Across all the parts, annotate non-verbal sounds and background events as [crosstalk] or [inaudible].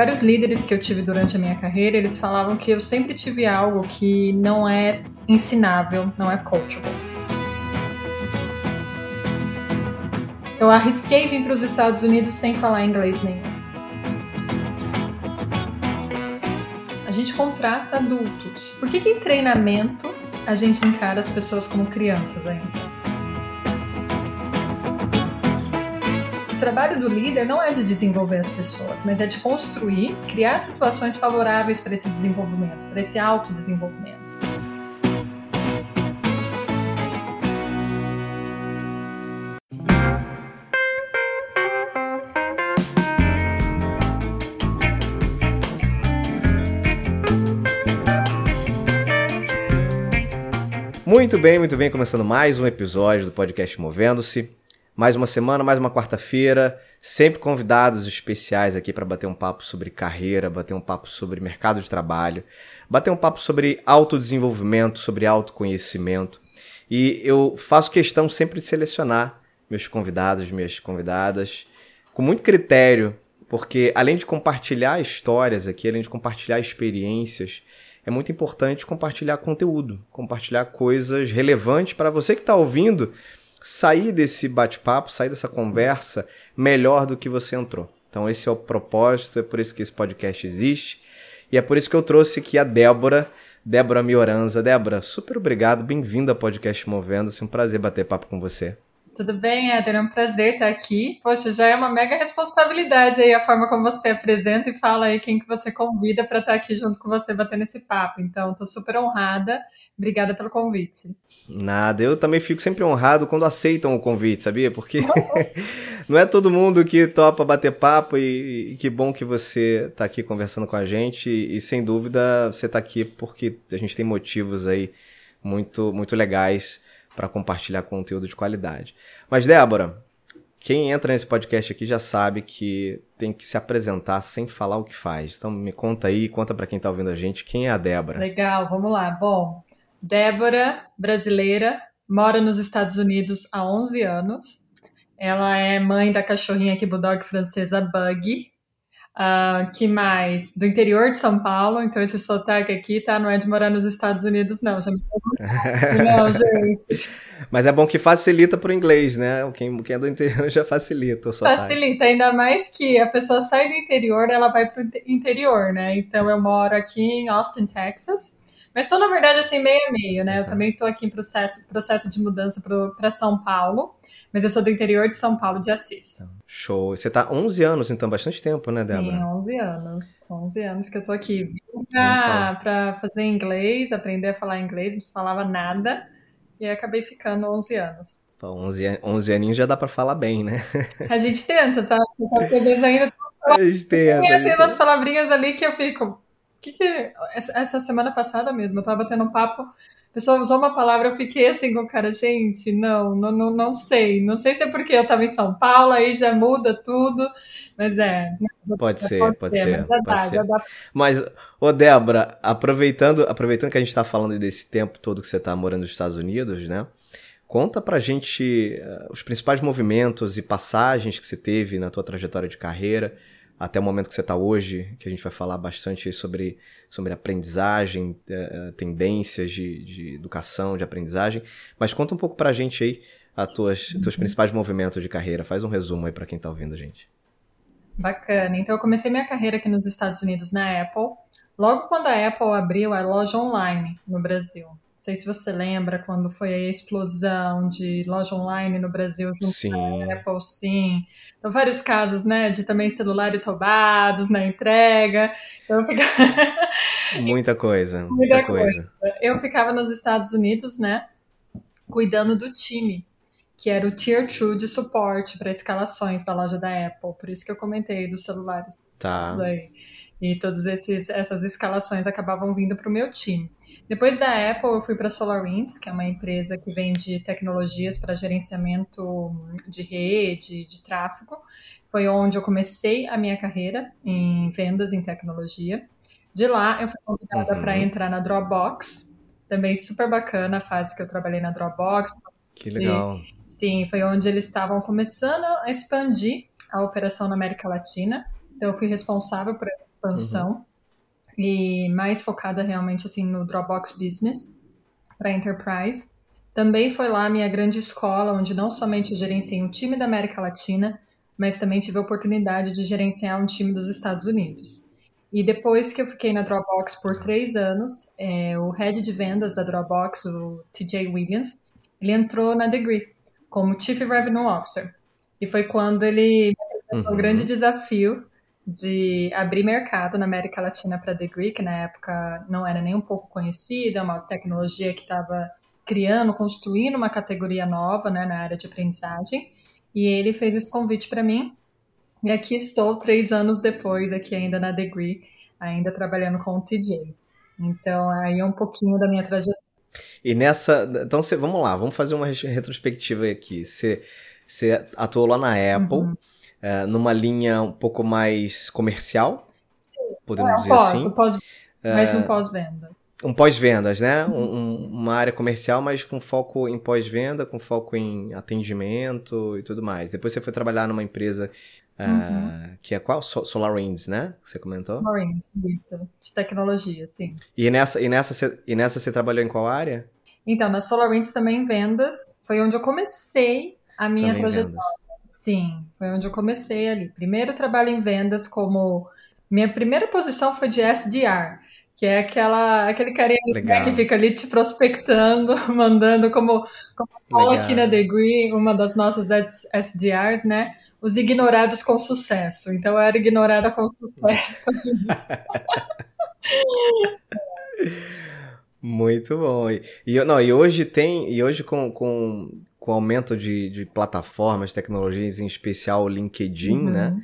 Vários líderes que eu tive durante a minha carreira, eles falavam que eu sempre tive algo que não é ensinável, não é coachable. Eu arrisquei vir para os Estados Unidos sem falar inglês nenhum. A gente contrata adultos. Por que, que em treinamento a gente encara as pessoas como crianças ainda? Trabalho do líder não é de desenvolver as pessoas, mas é de construir, criar situações favoráveis para esse desenvolvimento, para esse autodesenvolvimento. Muito bem, muito bem, começando mais um episódio do podcast Movendo-se. Mais uma semana, mais uma quarta-feira, sempre convidados especiais aqui para bater um papo sobre carreira, bater um papo sobre mercado de trabalho, bater um papo sobre autodesenvolvimento, sobre autoconhecimento. E eu faço questão sempre de selecionar meus convidados, minhas convidadas, com muito critério, porque além de compartilhar histórias aqui, além de compartilhar experiências, é muito importante compartilhar conteúdo, compartilhar coisas relevantes para você que está ouvindo sair desse bate-papo, sair dessa conversa melhor do que você entrou. Então esse é o propósito, é por isso que esse podcast existe. E é por isso que eu trouxe aqui a Débora, Débora Mioranza. Débora, super obrigado, bem-vinda ao podcast Movendo-se, um prazer bater papo com você. Tudo bem, Éder? É um prazer estar aqui. Poxa, já é uma mega responsabilidade aí a forma como você apresenta e fala aí quem que você convida para estar aqui junto com você batendo esse papo. Então, estou super honrada. Obrigada pelo convite. Nada, eu também fico sempre honrado quando aceitam o convite, sabia? Porque [laughs] não é todo mundo que topa bater papo e, e que bom que você está aqui conversando com a gente e, e sem dúvida você está aqui porque a gente tem motivos aí muito muito legais para compartilhar conteúdo de qualidade. Mas, Débora, quem entra nesse podcast aqui já sabe que tem que se apresentar sem falar o que faz. Então, me conta aí, conta para quem está ouvindo a gente, quem é a Débora? Legal, vamos lá. Bom, Débora, brasileira, mora nos Estados Unidos há 11 anos. Ela é mãe da cachorrinha aqui, bulldog francesa Bug. Uh, que mais? Do interior de São Paulo, então esse sotaque aqui, tá? Não é de morar nos Estados Unidos, não. Já me... [laughs] não, gente. Mas é bom que facilita pro inglês, né? Quem, quem é do interior já facilita o sotaque. Facilita, ainda mais que a pessoa sai do interior, ela vai pro interior, né? Então eu moro aqui em Austin, Texas. Mas estou, na verdade, assim, meio a meio, né? Eu também estou aqui em processo, processo de mudança para São Paulo, mas eu sou do interior de São Paulo de Assis. Show. Você está 11 anos, então, bastante tempo, né, Débora? Sim, 11 anos. 11 anos que eu estou aqui. Vim para fazer inglês, aprender a falar inglês, não falava nada, e acabei ficando 11 anos. 11, 11 aninhos já dá para falar bem, né? A gente tenta, sabe? Talvez ainda... A gente tenta. Tem umas palavrinhas ali que eu fico que que essa semana passada mesmo, eu tava tendo um papo, a pessoa usou uma palavra, eu fiquei assim com o cara, gente, não, não, não, não sei, não sei se é porque eu tava em São Paulo, aí já muda tudo, mas é. Pode ser, pode, pode ser, mas, pode ser. mas ô Débora, aproveitando, aproveitando que a gente tá falando desse tempo todo que você tá morando nos Estados Unidos, né? Conta pra gente uh, os principais movimentos e passagens que você teve na tua trajetória de carreira, até o momento que você está hoje, que a gente vai falar bastante sobre, sobre aprendizagem, uh, tendências de, de educação, de aprendizagem. Mas conta um pouco para a gente aí a tuas, uhum. principais movimentos de carreira. Faz um resumo aí para quem está ouvindo a gente. Bacana. Então, eu comecei minha carreira aqui nos Estados Unidos na Apple, logo quando a Apple abriu a loja online no Brasil. Não sei se você lembra quando foi a explosão de loja online no Brasil junto sim. com a Apple, sim. Então, vários casos, né, de também celulares roubados na entrega. Então, ficava... [laughs] Muita coisa, muita, muita coisa. coisa. Eu ficava nos Estados Unidos, né, cuidando do time, que era o Tier 2 de suporte para escalações da loja da Apple. Por isso que eu comentei dos celulares. Tá. Aí. E todas essas escalações acabavam vindo para o meu time. Depois da Apple, eu fui para a SolarWinds, que é uma empresa que vende tecnologias para gerenciamento de rede, de tráfego. Foi onde eu comecei a minha carreira em vendas em tecnologia. De lá, eu fui convidada uhum. para entrar na Dropbox. Também super bacana a fase que eu trabalhei na Dropbox. Que legal. E, sim, foi onde eles estavam começando a expandir a operação na América Latina. Então, eu fui responsável por essa expansão uhum. e mais focada realmente assim no Dropbox Business para Enterprise. Também foi lá a minha grande escola, onde não somente gerenciei um time da América Latina, mas também tive a oportunidade de gerenciar um time dos Estados Unidos. E depois que eu fiquei na Dropbox por três anos, é, o head de vendas da Dropbox, o TJ Williams, ele entrou na Degree como Chief Revenue Officer. E foi quando ele uhum. o grande desafio de abrir mercado na América Latina para Degree, que na época não era nem um pouco conhecida, uma tecnologia que estava criando, construindo uma categoria nova né, na área de aprendizagem. E ele fez esse convite para mim. E aqui estou, três anos depois, aqui ainda na Degree, ainda trabalhando com o TJ. Então, aí é um pouquinho da minha trajetória. E nessa. Então, cê, vamos lá, vamos fazer uma retrospectiva aqui. Você, você atuou lá na Apple, uhum. É, numa linha um pouco mais comercial, podemos é, dizer pós, assim. Pós, mais um pós-venda. Um pós-vendas, né? Uhum. Um, uma área comercial, mas com foco em pós-venda, com foco em atendimento e tudo mais. Depois você foi trabalhar numa empresa uhum. uh, que é qual? SolarWinds, né? Que você comentou? SolarWinds, isso. De tecnologia, sim. E nessa, e, nessa, você, e nessa você trabalhou em qual área? Então, na SolarWinds também em vendas. Foi onde eu comecei a minha também trajetória. Vendas. Sim, foi onde eu comecei ali. Primeiro trabalho em vendas como... Minha primeira posição foi de SDR que é aquela, aquele carinha que fica ali te prospectando, [laughs] mandando como, como fala aqui na Degree, uma das nossas SDRs, né? Os ignorados com sucesso. Então eu era ignorada com sucesso. [laughs] Muito bom. E, e, não, e hoje tem, e hoje com, com, com o aumento de, de plataformas, tecnologias, em especial o LinkedIn, uhum. né?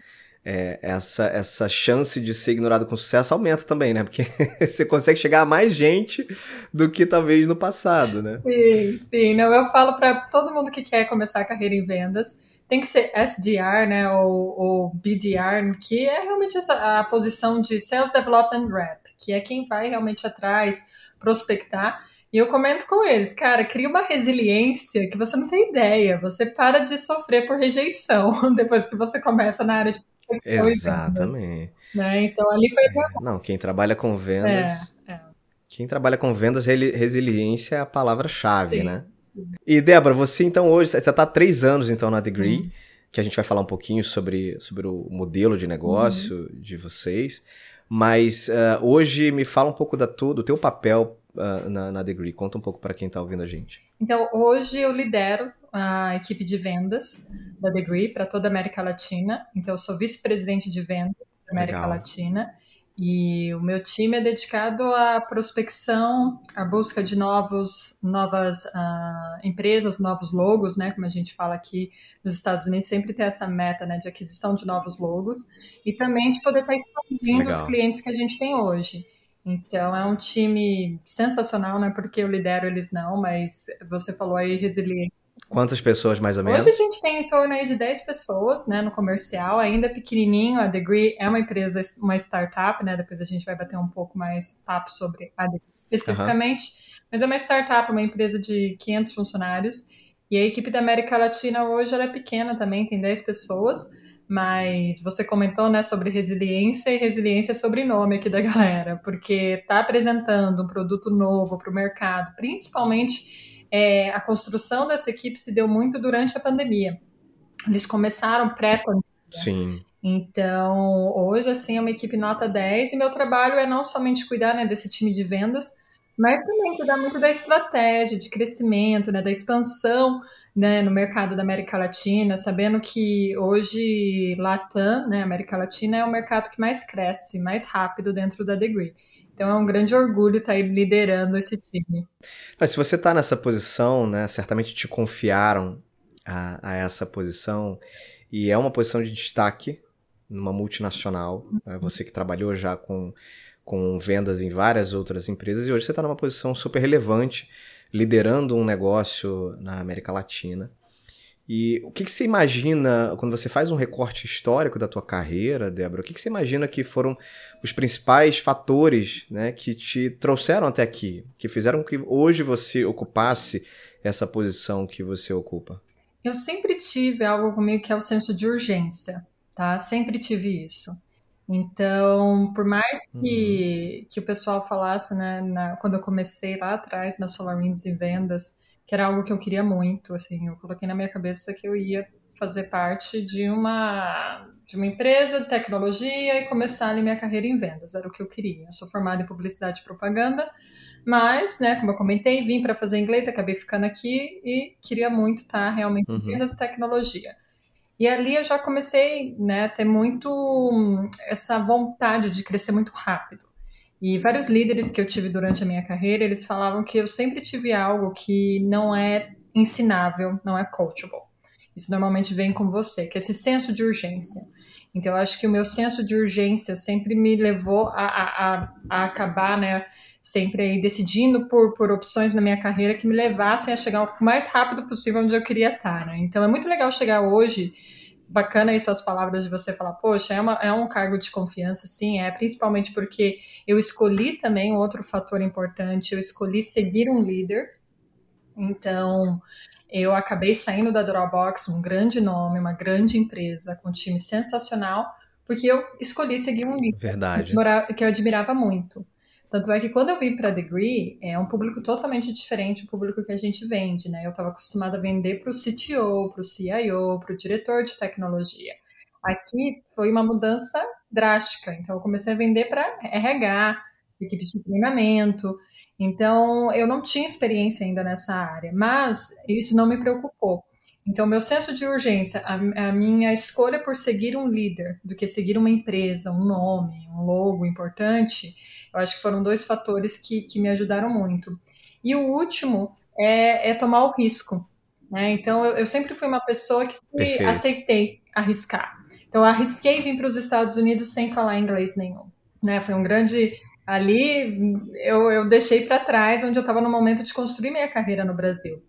é, essa, essa chance de ser ignorado com sucesso aumenta também, né? Porque [laughs] você consegue chegar a mais gente do que talvez no passado, né? Sim, sim. Não, eu falo para todo mundo que quer começar a carreira em vendas, tem que ser SDR, né, ou, ou BDR, que é realmente essa, a posição de Sales Development Rep, que é quem vai realmente atrás, prospectar. E eu comento com eles, cara, cria uma resiliência que você não tem ideia. Você para de sofrer por rejeição [laughs] depois que você começa na área de Exatamente. Né? Então ali foi. É, não, quem trabalha com vendas. É, é. Quem trabalha com vendas, resiliência é a palavra-chave, né? Sim. E Débora, você então hoje, você está há três anos então na Degree, uhum. que a gente vai falar um pouquinho sobre, sobre o modelo de negócio uhum. de vocês. Mas uh, hoje me fala um pouco da tua, do teu papel uh, na, na Degree. Conta um pouco para quem está ouvindo a gente. Então, hoje eu lidero a equipe de vendas da Degree para toda a América Latina. Então, eu sou vice-presidente de vendas da América Legal. Latina. E o meu time é dedicado à prospecção, à busca de novos, novas uh, empresas, novos logos, né? Como a gente fala aqui nos Estados Unidos, sempre tem essa meta né, de aquisição de novos logos e também de poder estar expandindo Legal. os clientes que a gente tem hoje. Então é um time sensacional, não é porque eu lidero eles não, mas você falou aí resiliente. Quantas pessoas mais ou menos? Hoje a gente tem em torno aí de 10 pessoas, né, no comercial, ainda pequenininho. A Degree é uma empresa, uma startup, né? Depois a gente vai bater um pouco mais papo sobre a Degree especificamente. Uhum. Mas é uma startup, uma empresa de 500 funcionários. E a equipe da América Latina hoje ela é pequena também, tem 10 pessoas. Mas você comentou, né, sobre resiliência e resiliência é sobrenome aqui da galera, porque tá apresentando um produto novo para o mercado, principalmente é, a construção dessa equipe se deu muito durante a pandemia. Eles começaram pré-pandemia. Sim. Então, hoje, assim, é uma equipe nota 10 e meu trabalho é não somente cuidar né, desse time de vendas, mas também cuidar muito da estratégia de crescimento, né, da expansão né, no mercado da América Latina, sabendo que hoje Latam, né, América Latina, é o mercado que mais cresce, mais rápido dentro da Degree. Então é um grande orgulho estar aí liderando esse time. Mas se você está nessa posição, né, certamente te confiaram a, a, essa posição e é uma posição de destaque numa multinacional. Né, você que trabalhou já com, com vendas em várias outras empresas e hoje você está numa posição super relevante liderando um negócio na América Latina. E o que, que, você imagina, quando você faz um recorte histórico da tua carreira, Débora, o que, que você imagina que foram os principais fatores né, que te trouxeram até aqui, que fizeram que hoje você ocupasse essa posição que você ocupa? Eu sempre tive algo comigo que é o senso de urgência, tá? Sempre tive isso. Então, por mais que, uhum. que o pessoal falasse, né, na, quando eu comecei lá atrás na SolarWinds e vendas, que era algo que eu queria muito, assim, eu coloquei na minha cabeça que eu ia fazer parte de uma de uma empresa de tecnologia e começar ali minha carreira em vendas, era o que eu queria. Eu sou formada em publicidade e propaganda, mas, né, como eu comentei, vim para fazer inglês, acabei ficando aqui e queria muito estar realmente uhum. em vendas e tecnologia. E ali eu já comecei né, a ter muito hum, essa vontade de crescer muito rápido. E vários líderes que eu tive durante a minha carreira, eles falavam que eu sempre tive algo que não é ensinável, não é coachable. Isso normalmente vem com você, que é esse senso de urgência. Então, eu acho que o meu senso de urgência sempre me levou a, a, a acabar, né, sempre aí decidindo por, por opções na minha carreira que me levassem a chegar o mais rápido possível onde eu queria estar, né? Então é muito legal chegar hoje, bacana aí suas palavras de você falar, poxa, é, uma, é um cargo de confiança, sim, é, principalmente porque eu escolhi também um outro fator importante, eu escolhi seguir um líder, então eu acabei saindo da Dropbox, um grande nome, uma grande empresa, com um time sensacional, porque eu escolhi seguir um líder Verdade. que eu admirava muito. Tanto é que quando eu vim para Degree, é um público totalmente diferente do público que a gente vende, né? Eu estava acostumada a vender para o CTO, para o CIO, para o diretor de tecnologia. Aqui foi uma mudança drástica. Então, eu comecei a vender para RH, equipes de treinamento. Então, eu não tinha experiência ainda nessa área, mas isso não me preocupou. Então, meu senso de urgência, a, a, minha escolha por seguir um líder do que seguir uma empresa, um nome, um logo importante, eu acho que foram dois fatores que, que me ajudaram muito. E o último é, é tomar o risco. Né? Então, eu, eu, sempre fui uma pessoa que aceitei arriscar. Então, eu arrisquei vir para os Estados Unidos sem falar inglês nenhum. Né? Foi um grande. Ali, eu, eu deixei para trás, onde eu estava no momento de construir minha carreira no Brasil.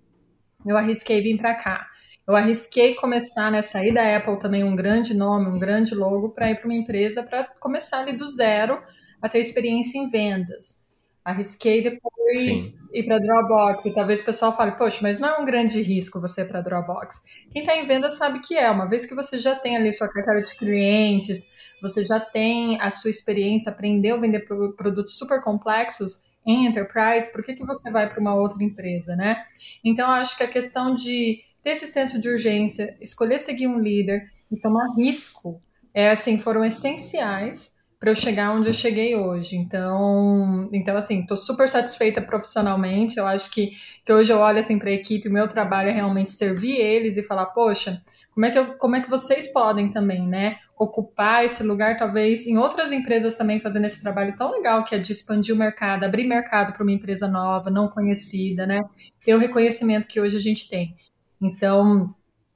Eu arrisquei vir para cá. Eu arrisquei começar, né, sair da Apple também um grande nome, um grande logo, para ir para uma empresa para começar ali do zero a ter experiência em vendas. Arrisquei depois Sim. ir para Dropbox. E talvez o pessoal fale, poxa, mas não é um grande risco você ir para Dropbox. Quem está em vendas sabe que é. Uma vez que você já tem ali sua carteira de clientes, você já tem a sua experiência, aprendeu a vender produtos super complexos em enterprise, por que, que você vai para uma outra empresa, né? Então, acho que a questão de ter esse senso de urgência, escolher seguir um líder e tomar risco, é assim, foram essenciais para eu chegar onde eu cheguei hoje. Então, então assim, estou super satisfeita profissionalmente. Eu acho que, que hoje eu olho assim para a equipe, meu trabalho é realmente servir eles e falar, poxa, como é que eu, como é que vocês podem também, né, ocupar esse lugar talvez em outras empresas também fazendo esse trabalho tão legal que é de expandir o mercado, abrir mercado para uma empresa nova, não conhecida, né? Ter o reconhecimento que hoje a gente tem. Então,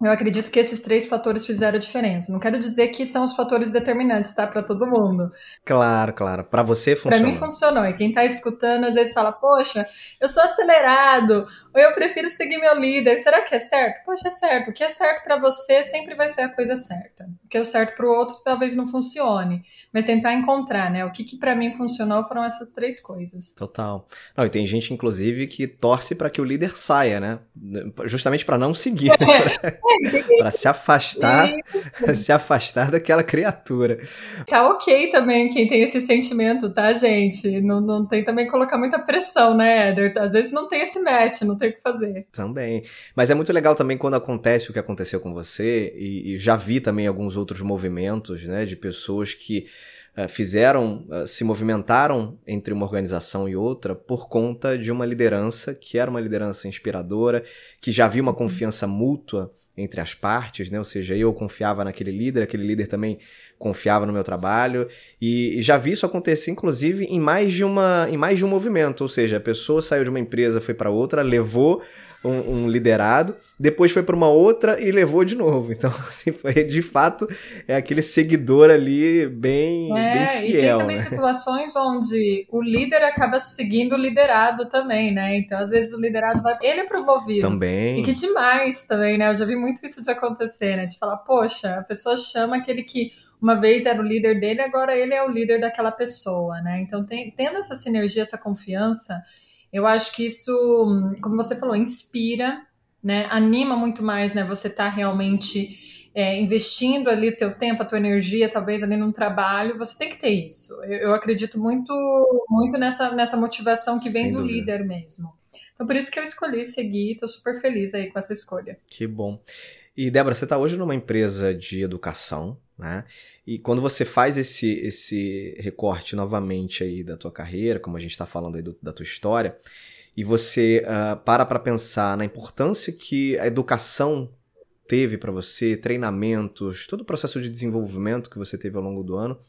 eu acredito que esses três fatores fizeram a diferença. Não quero dizer que são os fatores determinantes, tá? Para todo mundo. Claro, claro. Para você funcionou. Para mim funcionou. E quem tá escutando às vezes fala: Poxa, eu sou acelerado, ou eu prefiro seguir meu líder. Será que é certo? Poxa, é certo. O que é certo para você sempre vai ser a coisa certa. O que é certo para o outro talvez não funcione. Mas tentar encontrar, né? O que, que para mim funcionou foram essas três coisas. Total. Não, e tem gente, inclusive, que torce para que o líder saia, né? Justamente para não seguir. [laughs] Né? para se afastar, se afastar daquela criatura. Tá ok também quem tem esse sentimento, tá, gente? Não, não tem também colocar muita pressão, né, Éder? Às vezes não tem esse match, não tem o que fazer. Também. Mas é muito legal também quando acontece o que aconteceu com você, e, e já vi também alguns outros movimentos, né, de pessoas que Uh, fizeram, uh, se movimentaram entre uma organização e outra por conta de uma liderança que era uma liderança inspiradora, que já havia uma uhum. confiança mútua entre as partes, né? Ou seja, eu confiava naquele líder, aquele líder também confiava no meu trabalho e, e já vi isso acontecer inclusive em mais de uma em mais de um movimento, ou seja, a pessoa saiu de uma empresa, foi para outra, levou um, um liderado, depois foi para uma outra e levou de novo. [laughs] Então, assim, foi de fato é aquele seguidor ali bem, é, bem fiel. E tem também né? situações onde o líder acaba seguindo o liderado também, né? Então, às vezes o liderado vai. Ele é promovido. Também. E que demais também, né? Eu já vi muito isso de acontecer, né? De falar, poxa, a pessoa chama aquele que uma vez era o líder dele, agora ele é o líder daquela pessoa, né? Então, tem, tendo essa sinergia, essa confiança, eu acho que isso, como você falou, inspira, né? Anima muito mais, né? Você tá realmente é, investindo ali o teu tempo, a tua energia, talvez ali num trabalho, você tem que ter isso. Eu, eu acredito muito, muito nessa, nessa motivação que vem Sem do dúvida. líder mesmo. Então, por isso que eu escolhi seguir, estou super feliz aí com essa escolha. Que bom. E, Débora, você está hoje numa empresa de educação, né? E quando você faz esse, esse recorte novamente aí da tua carreira, como a gente está falando aí do, da tua história, e você uh, para para pensar na importância que a educação teve para você, treinamentos, todo o processo de desenvolvimento que você teve ao longo do ano,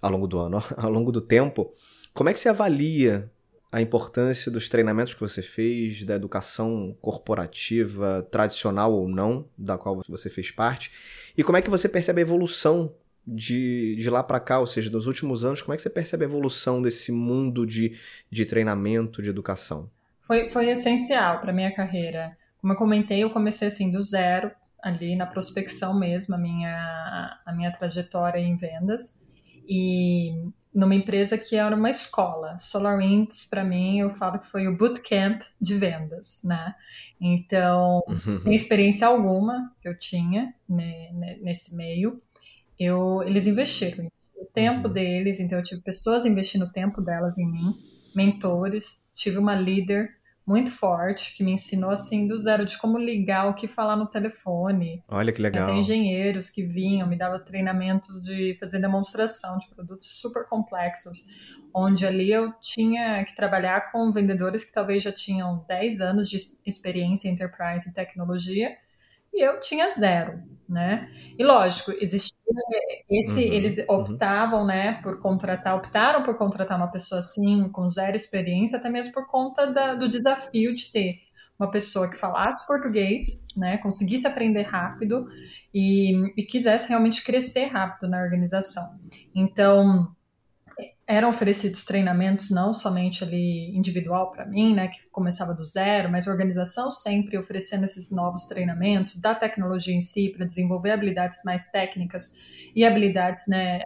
ao longo do ano, [laughs] ao longo do tempo, como é que você avalia a importância dos treinamentos que você fez, da educação corporativa, tradicional ou não, da qual você fez parte, e como é que você percebe a evolução de, de lá para cá, ou seja, nos últimos anos, como é que você percebe a evolução desse mundo de, de treinamento, de educação? Foi, foi essencial para minha carreira. Como eu comentei, eu comecei assim do zero, ali na prospecção mesmo, a minha, a minha trajetória em vendas. E numa empresa que era uma escola. SolarWinds, para mim, eu falo que foi o bootcamp de vendas, né? Então, uhum. sem experiência alguma que eu tinha né, nesse meio, eu, eles investiram o tempo uhum. deles, então eu tive pessoas investindo o tempo delas em mim, mentores, tive uma líder muito forte, que me ensinou assim do zero de como ligar, o que falar no telefone. Olha que legal. Até engenheiros que vinham, me davam treinamentos de fazer demonstração de produtos super complexos, onde ali eu tinha que trabalhar com vendedores que talvez já tinham 10 anos de experiência em enterprise e tecnologia, e eu tinha zero, né? E lógico, existia esse, uhum, eles uhum. optavam, uhum. né, por contratar, optaram por contratar uma pessoa assim, com zero experiência, até mesmo por conta da, do desafio de ter uma pessoa que falasse português, né, conseguisse aprender rápido e, e quisesse realmente crescer rápido na organização. Então, eram oferecidos treinamentos não somente ali individual para mim, né, que começava do zero, mas a organização sempre oferecendo esses novos treinamentos da tecnologia em si para desenvolver habilidades mais técnicas e habilidades, né,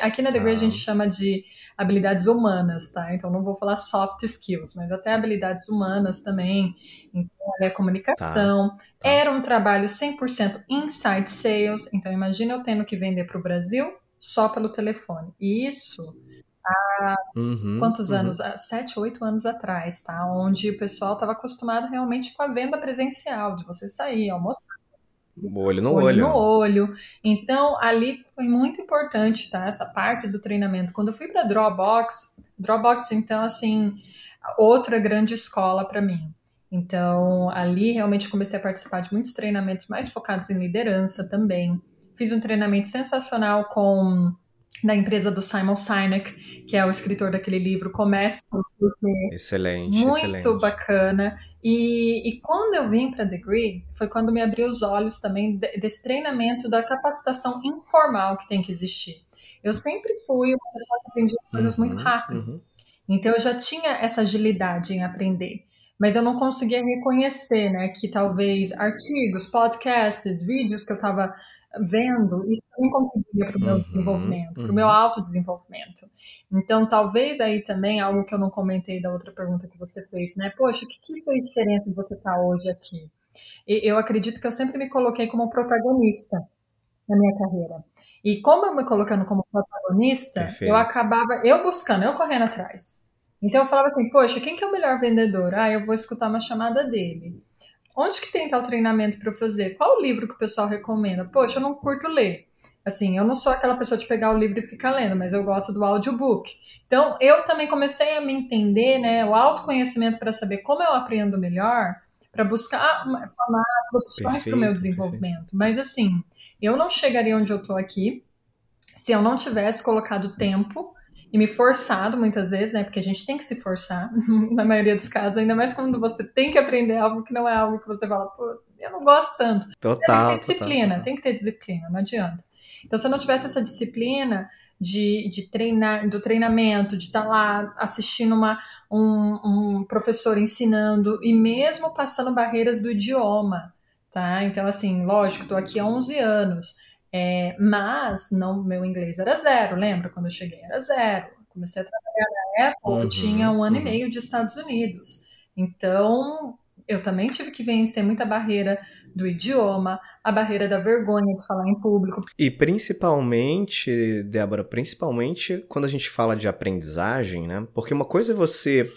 aqui na Degree ah. a gente chama de habilidades humanas, tá? Então não vou falar soft skills, mas até habilidades humanas também, então é comunicação. Tá. Tá. Era um trabalho 100% inside sales, então imagina eu tendo que vender para o Brasil só pelo telefone. E isso há uhum, quantos uhum. anos? Há sete, oito anos atrás, tá? Onde o pessoal estava acostumado realmente com a venda presencial, de você sair, almoçar. Olho no olho. olho. no olho. Então, ali foi muito importante, tá? Essa parte do treinamento. Quando eu fui para Dropbox, Dropbox, então, assim, outra grande escola para mim. Então, ali realmente comecei a participar de muitos treinamentos mais focados em liderança também. Fiz um treinamento sensacional com da empresa do Simon Sinek, que é o escritor daquele livro Comece Excelente, muito excelente. bacana. E, e quando eu vim para Degree, foi quando me abriu os olhos também desse treinamento da capacitação informal que tem que existir. Eu sempre fui uma pessoa que aprendia coisas uhum, muito rápido. Uhum. Então eu já tinha essa agilidade em aprender mas eu não conseguia reconhecer, né, que talvez artigos, podcasts, vídeos que eu estava vendo, isso também contribuía para o meu uhum, desenvolvimento, uhum. para o meu autodesenvolvimento. Então, talvez aí também, algo que eu não comentei da outra pergunta que você fez, né, poxa, o que, que fez diferença de você estar tá hoje aqui? E, eu acredito que eu sempre me coloquei como protagonista na minha carreira. E como eu me colocando como protagonista, Perfeito. eu acabava, eu buscando, eu correndo atrás. Então eu falava assim, poxa, quem que é o melhor vendedor? Ah, eu vou escutar uma chamada dele. Onde que tem tal treinamento para eu fazer? Qual o livro que o pessoal recomenda? Poxa, eu não curto ler. Assim, eu não sou aquela pessoa de pegar o livro e ficar lendo, mas eu gosto do audiobook. Então, eu também comecei a me entender, né, o autoconhecimento para saber como eu aprendo melhor, para buscar formar opções para o meu desenvolvimento. Perfeito. Mas, assim, eu não chegaria onde eu estou aqui se eu não tivesse colocado tempo e me forçado muitas vezes, né? Porque a gente tem que se forçar, [laughs] na maioria dos casos, ainda mais quando você tem que aprender algo que não é algo que você fala, pô, eu não gosto tanto. Total. Tem que ter disciplina, total, tem que ter disciplina, não adianta. Então, se eu não tivesse essa disciplina de, de treinar, do treinamento, de estar tá lá assistindo uma, um, um professor ensinando e mesmo passando barreiras do idioma, tá? Então, assim, lógico, estou aqui há 11 anos é, mas não, meu inglês era zero, lembra? Quando eu cheguei era zero. Comecei a trabalhar na Apple, uhum, eu tinha um ano uhum. e meio de Estados Unidos. Então, eu também tive que vencer muita barreira do idioma, a barreira da vergonha de falar em público. E principalmente, Débora, principalmente quando a gente fala de aprendizagem, né? Porque uma coisa é você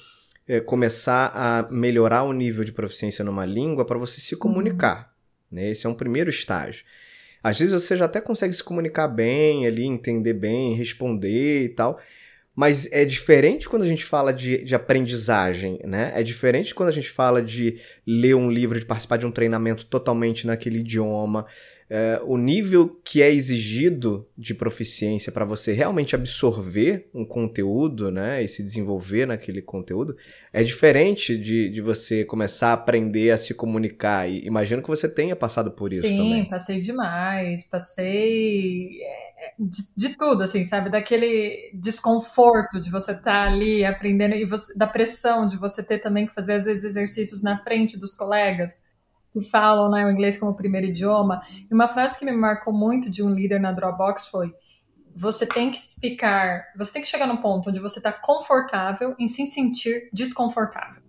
é, começar a melhorar o nível de proficiência numa língua para você se comunicar. Uhum. Né? Esse é um primeiro estágio. Às vezes você já até consegue se comunicar bem ali, entender bem, responder e tal. Mas é diferente quando a gente fala de, de aprendizagem, né? É diferente quando a gente fala de ler um livro, de participar de um treinamento totalmente naquele idioma. É, o nível que é exigido de proficiência para você realmente absorver um conteúdo, né? E se desenvolver naquele conteúdo é diferente de, de você começar a aprender a se comunicar. E imagino que você tenha passado por isso Sim, também. Sim, passei demais. Passei é, de, de, tudo, assim, sabe? Daquele desconforto de você estar tá ali aprendendo e você, da pressão de você ter também que fazer, às vezes, exercícios na frente dos colegas que falam né, o inglês como primeiro idioma. E uma frase que me marcou muito de um líder na Dropbox foi: você tem que ficar, você tem que chegar no ponto onde você está confortável em se sentir desconfortável.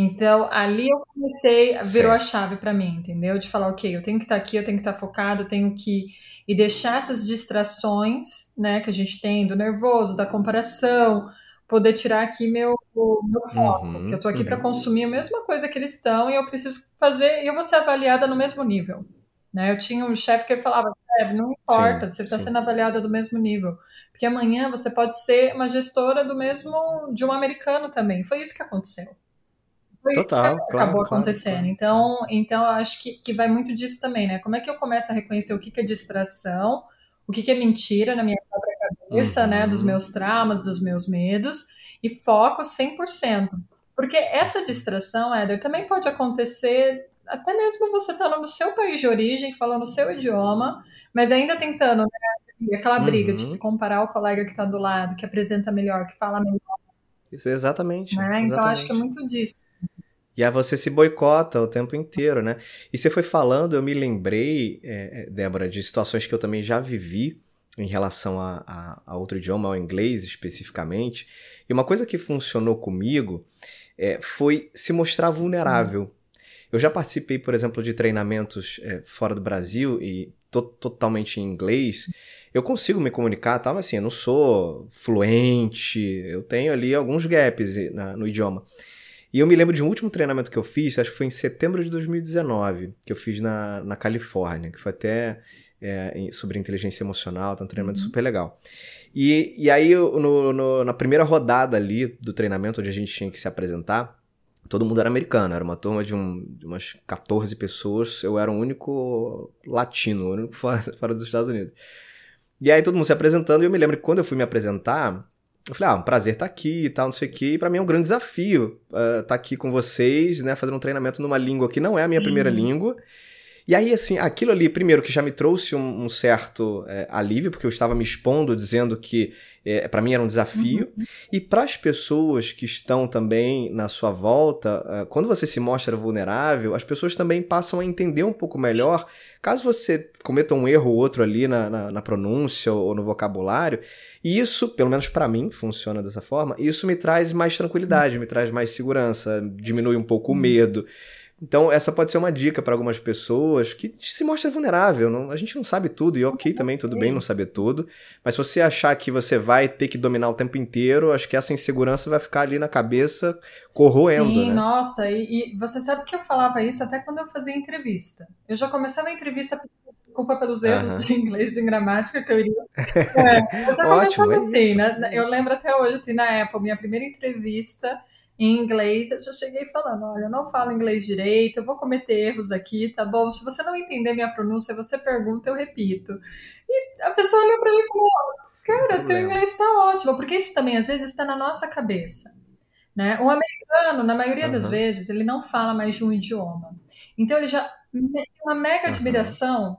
Então, ali eu comecei, virou certo. a chave para mim, entendeu? De falar, ok, eu tenho que estar tá aqui, eu tenho que estar tá focado, eu tenho que. E deixar essas distrações, né, que a gente tem do nervoso, da comparação, poder tirar aqui meu, meu foco. Uhum, que eu tô aqui uhum. para consumir a mesma coisa que eles estão e eu preciso fazer, e eu vou ser avaliada no mesmo nível. Né? Eu tinha um chefe que falava, não importa, sim, você está sendo avaliada do mesmo nível. Porque amanhã você pode ser uma gestora do mesmo, de um americano também. Foi isso que aconteceu. Foi Total, que claro, acabou acontecendo. Claro. Então, então eu acho que, que vai muito disso também, né? Como é que eu começo a reconhecer o que, que é distração, o que, que é mentira na minha própria cabeça, uhum. né? Dos uhum. meus traumas, dos meus medos, e foco 100%. Porque essa distração, Éder, também pode acontecer até mesmo você estando no seu país de origem, falando o seu idioma, mas ainda tentando, né? Aquela briga uhum. de se comparar ao colega que está do lado, que apresenta melhor, que fala melhor. Isso exatamente. Né? exatamente. Então acho que é muito disso. E aí você se boicota o tempo inteiro, né? E você foi falando, eu me lembrei, é, Débora, de situações que eu também já vivi em relação a, a, a, outro idioma, ao inglês especificamente. E uma coisa que funcionou comigo é, foi se mostrar vulnerável. Eu já participei, por exemplo, de treinamentos é, fora do Brasil e to totalmente em inglês. Eu consigo me comunicar, tal, assim, eu não sou fluente, eu tenho ali alguns gaps na, no idioma. E eu me lembro de um último treinamento que eu fiz, acho que foi em setembro de 2019, que eu fiz na, na Califórnia, que foi até é, sobre inteligência emocional, tá um treinamento uhum. super legal. E, e aí, no, no, na primeira rodada ali do treinamento, onde a gente tinha que se apresentar, todo mundo era americano, era uma turma de, um, de umas 14 pessoas, eu era o único latino, o único [laughs] fora, fora dos Estados Unidos. E aí todo mundo se apresentando, e eu me lembro que quando eu fui me apresentar, eu falei, ah, um prazer estar tá aqui e tal, não sei o quê. E pra mim é um grande desafio estar uh, tá aqui com vocês, né? Fazendo um treinamento numa língua que não é a minha uhum. primeira língua. E aí, assim, aquilo ali, primeiro, que já me trouxe um, um certo é, alívio, porque eu estava me expondo, dizendo que é, para mim era um desafio. Uhum. E para as pessoas que estão também na sua volta, uh, quando você se mostra vulnerável, as pessoas também passam a entender um pouco melhor. Caso você cometa um erro ou outro ali na, na, na pronúncia ou no vocabulário, e isso, pelo menos para mim, funciona dessa forma, isso me traz mais tranquilidade, uhum. me traz mais segurança, diminui um pouco uhum. o medo. Então, essa pode ser uma dica para algumas pessoas que se mostra vulnerável. Não, a gente não sabe tudo, e ok também, tudo bem não saber tudo. Mas se você achar que você vai ter que dominar o tempo inteiro, acho que essa insegurança vai ficar ali na cabeça, corroendo. Sim, né? nossa, e, e você sabe que eu falava isso até quando eu fazia entrevista. Eu já começava a entrevista desculpa pelos erros uhum. de inglês, de gramática que eu iria. [laughs] É, eu tava Ótimo, pensando é assim, né? Eu lembro até hoje, assim, na Apple, minha primeira entrevista em inglês, eu já cheguei falando: olha, eu não falo inglês direito, eu vou cometer erros aqui, tá bom? Se você não entender minha pronúncia, você pergunta, eu repito. E a pessoa olhou para mim e falou: cara, teu inglês está ótimo, porque isso também às vezes está na nossa cabeça. Né? O americano, na maioria uhum. das vezes, ele não fala mais de um idioma. Então ele já tem uma mega admiração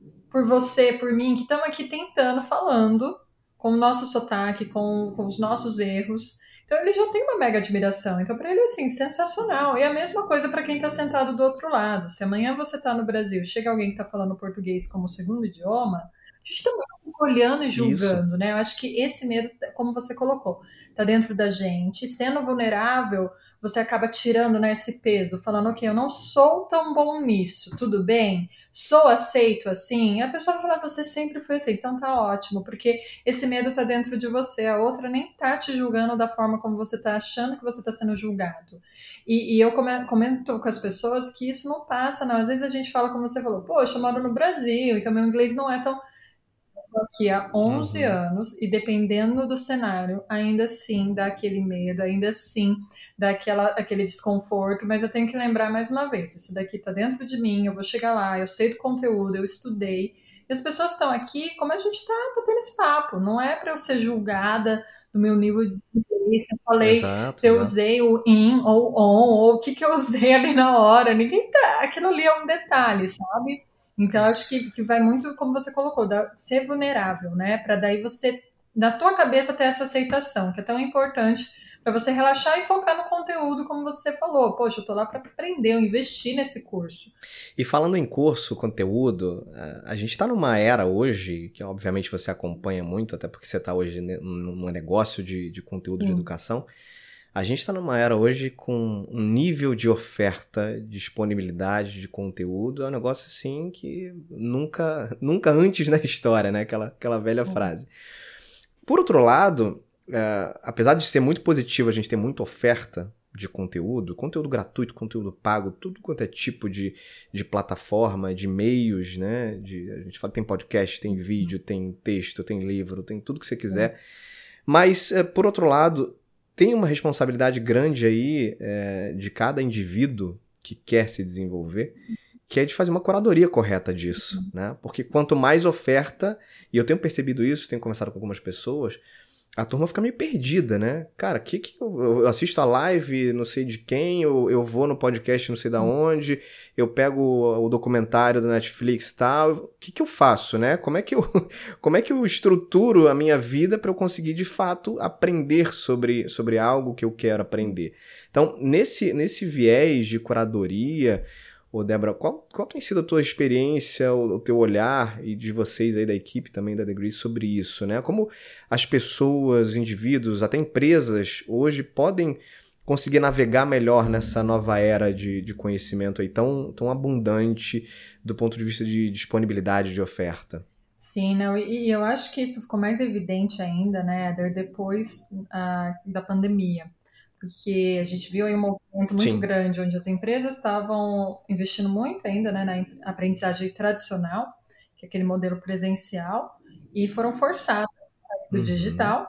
uhum. por você, por mim, que estamos aqui tentando, falando com o nosso sotaque, com, com os nossos erros. Então ele já tem uma mega admiração. Então para ele assim, sensacional. E a mesma coisa para quem está sentado do outro lado. Se amanhã você está no Brasil, chega alguém que está falando português como segundo idioma, a gente também fica olhando e julgando, Isso. né? Eu acho que esse medo, como você colocou, tá dentro da gente. Sendo vulnerável, você acaba tirando né, esse peso, falando, ok, eu não sou tão bom nisso, tudo bem? Sou aceito assim? E a pessoa fala, você sempre foi aceito, então tá ótimo, porque esse medo tá dentro de você, a outra nem tá te julgando da forma como você tá achando que você tá sendo julgado. E, e eu comento com as pessoas que isso não passa, não. Às vezes a gente fala, como você falou, poxa, eu moro no Brasil, então meu inglês não é tão aqui há 11 uhum. anos e dependendo do cenário, ainda assim dá aquele medo, ainda assim dá aquela, aquele desconforto, mas eu tenho que lembrar mais uma vez, isso daqui está dentro de mim, eu vou chegar lá, eu sei do conteúdo, eu estudei, e as pessoas estão aqui como a gente está batendo esse papo, não é para eu ser julgada do meu nível de inglês, se eu falei, exato, se eu exato. usei o in ou on, ou o que, que eu usei ali na hora, ninguém tá, aquilo ali é um detalhe, sabe? Então, acho que, que vai muito, como você colocou, da, ser vulnerável, né? Para daí você, na tua cabeça, ter essa aceitação, que é tão importante para você relaxar e focar no conteúdo, como você falou. Poxa, eu tô lá para aprender, eu investir nesse curso. E falando em curso, conteúdo, a gente está numa era hoje, que obviamente você acompanha muito, até porque você está hoje num negócio de, de conteúdo de educação. A gente está numa era hoje com um nível de oferta, disponibilidade de conteúdo, é um negócio assim que nunca, [laughs] nunca antes na história, né? Aquela, aquela velha frase. Por outro lado, é, apesar de ser muito positivo a gente ter muita oferta de conteúdo, conteúdo gratuito, conteúdo pago, tudo quanto é tipo de, de plataforma, de meios, né? De, a gente fala tem podcast, tem vídeo, tem texto, tem livro, tem tudo que você quiser. Mas, é, por outro lado, tem uma responsabilidade grande aí é, de cada indivíduo que quer se desenvolver, que é de fazer uma curadoria correta disso, uhum. né? Porque quanto mais oferta, e eu tenho percebido isso, tenho conversado com algumas pessoas, a turma fica meio perdida, né? Cara, que que eu, eu, assisto a live, não sei de quem, eu, eu vou no podcast, não sei da hum. onde, eu pego o, o documentário do Netflix e tal. O que que eu faço, né? Como é que eu, [laughs] como é que eu estruturo a minha vida para eu conseguir de fato aprender sobre, sobre algo que eu quero aprender? Então, nesse, nesse viés de curadoria, Ô, Débora, qual, qual tem sido a tua experiência, o, o, teu olhar e de vocês aí da equipe também da Degree sobre isso, né? Como as pessoas, os indivíduos, até empresas hoje podem conseguir navegar melhor nessa nova era de, de conhecimento aí tão, tão abundante do ponto de vista de disponibilidade de oferta? Sim, não, e, e eu acho que isso ficou mais evidente ainda, né, depois uh, da pandemia porque a gente viu aí um movimento muito Sim. grande, onde as empresas estavam investindo muito ainda né, na aprendizagem tradicional, que é aquele modelo presencial, e foram forçadas para o uhum. digital.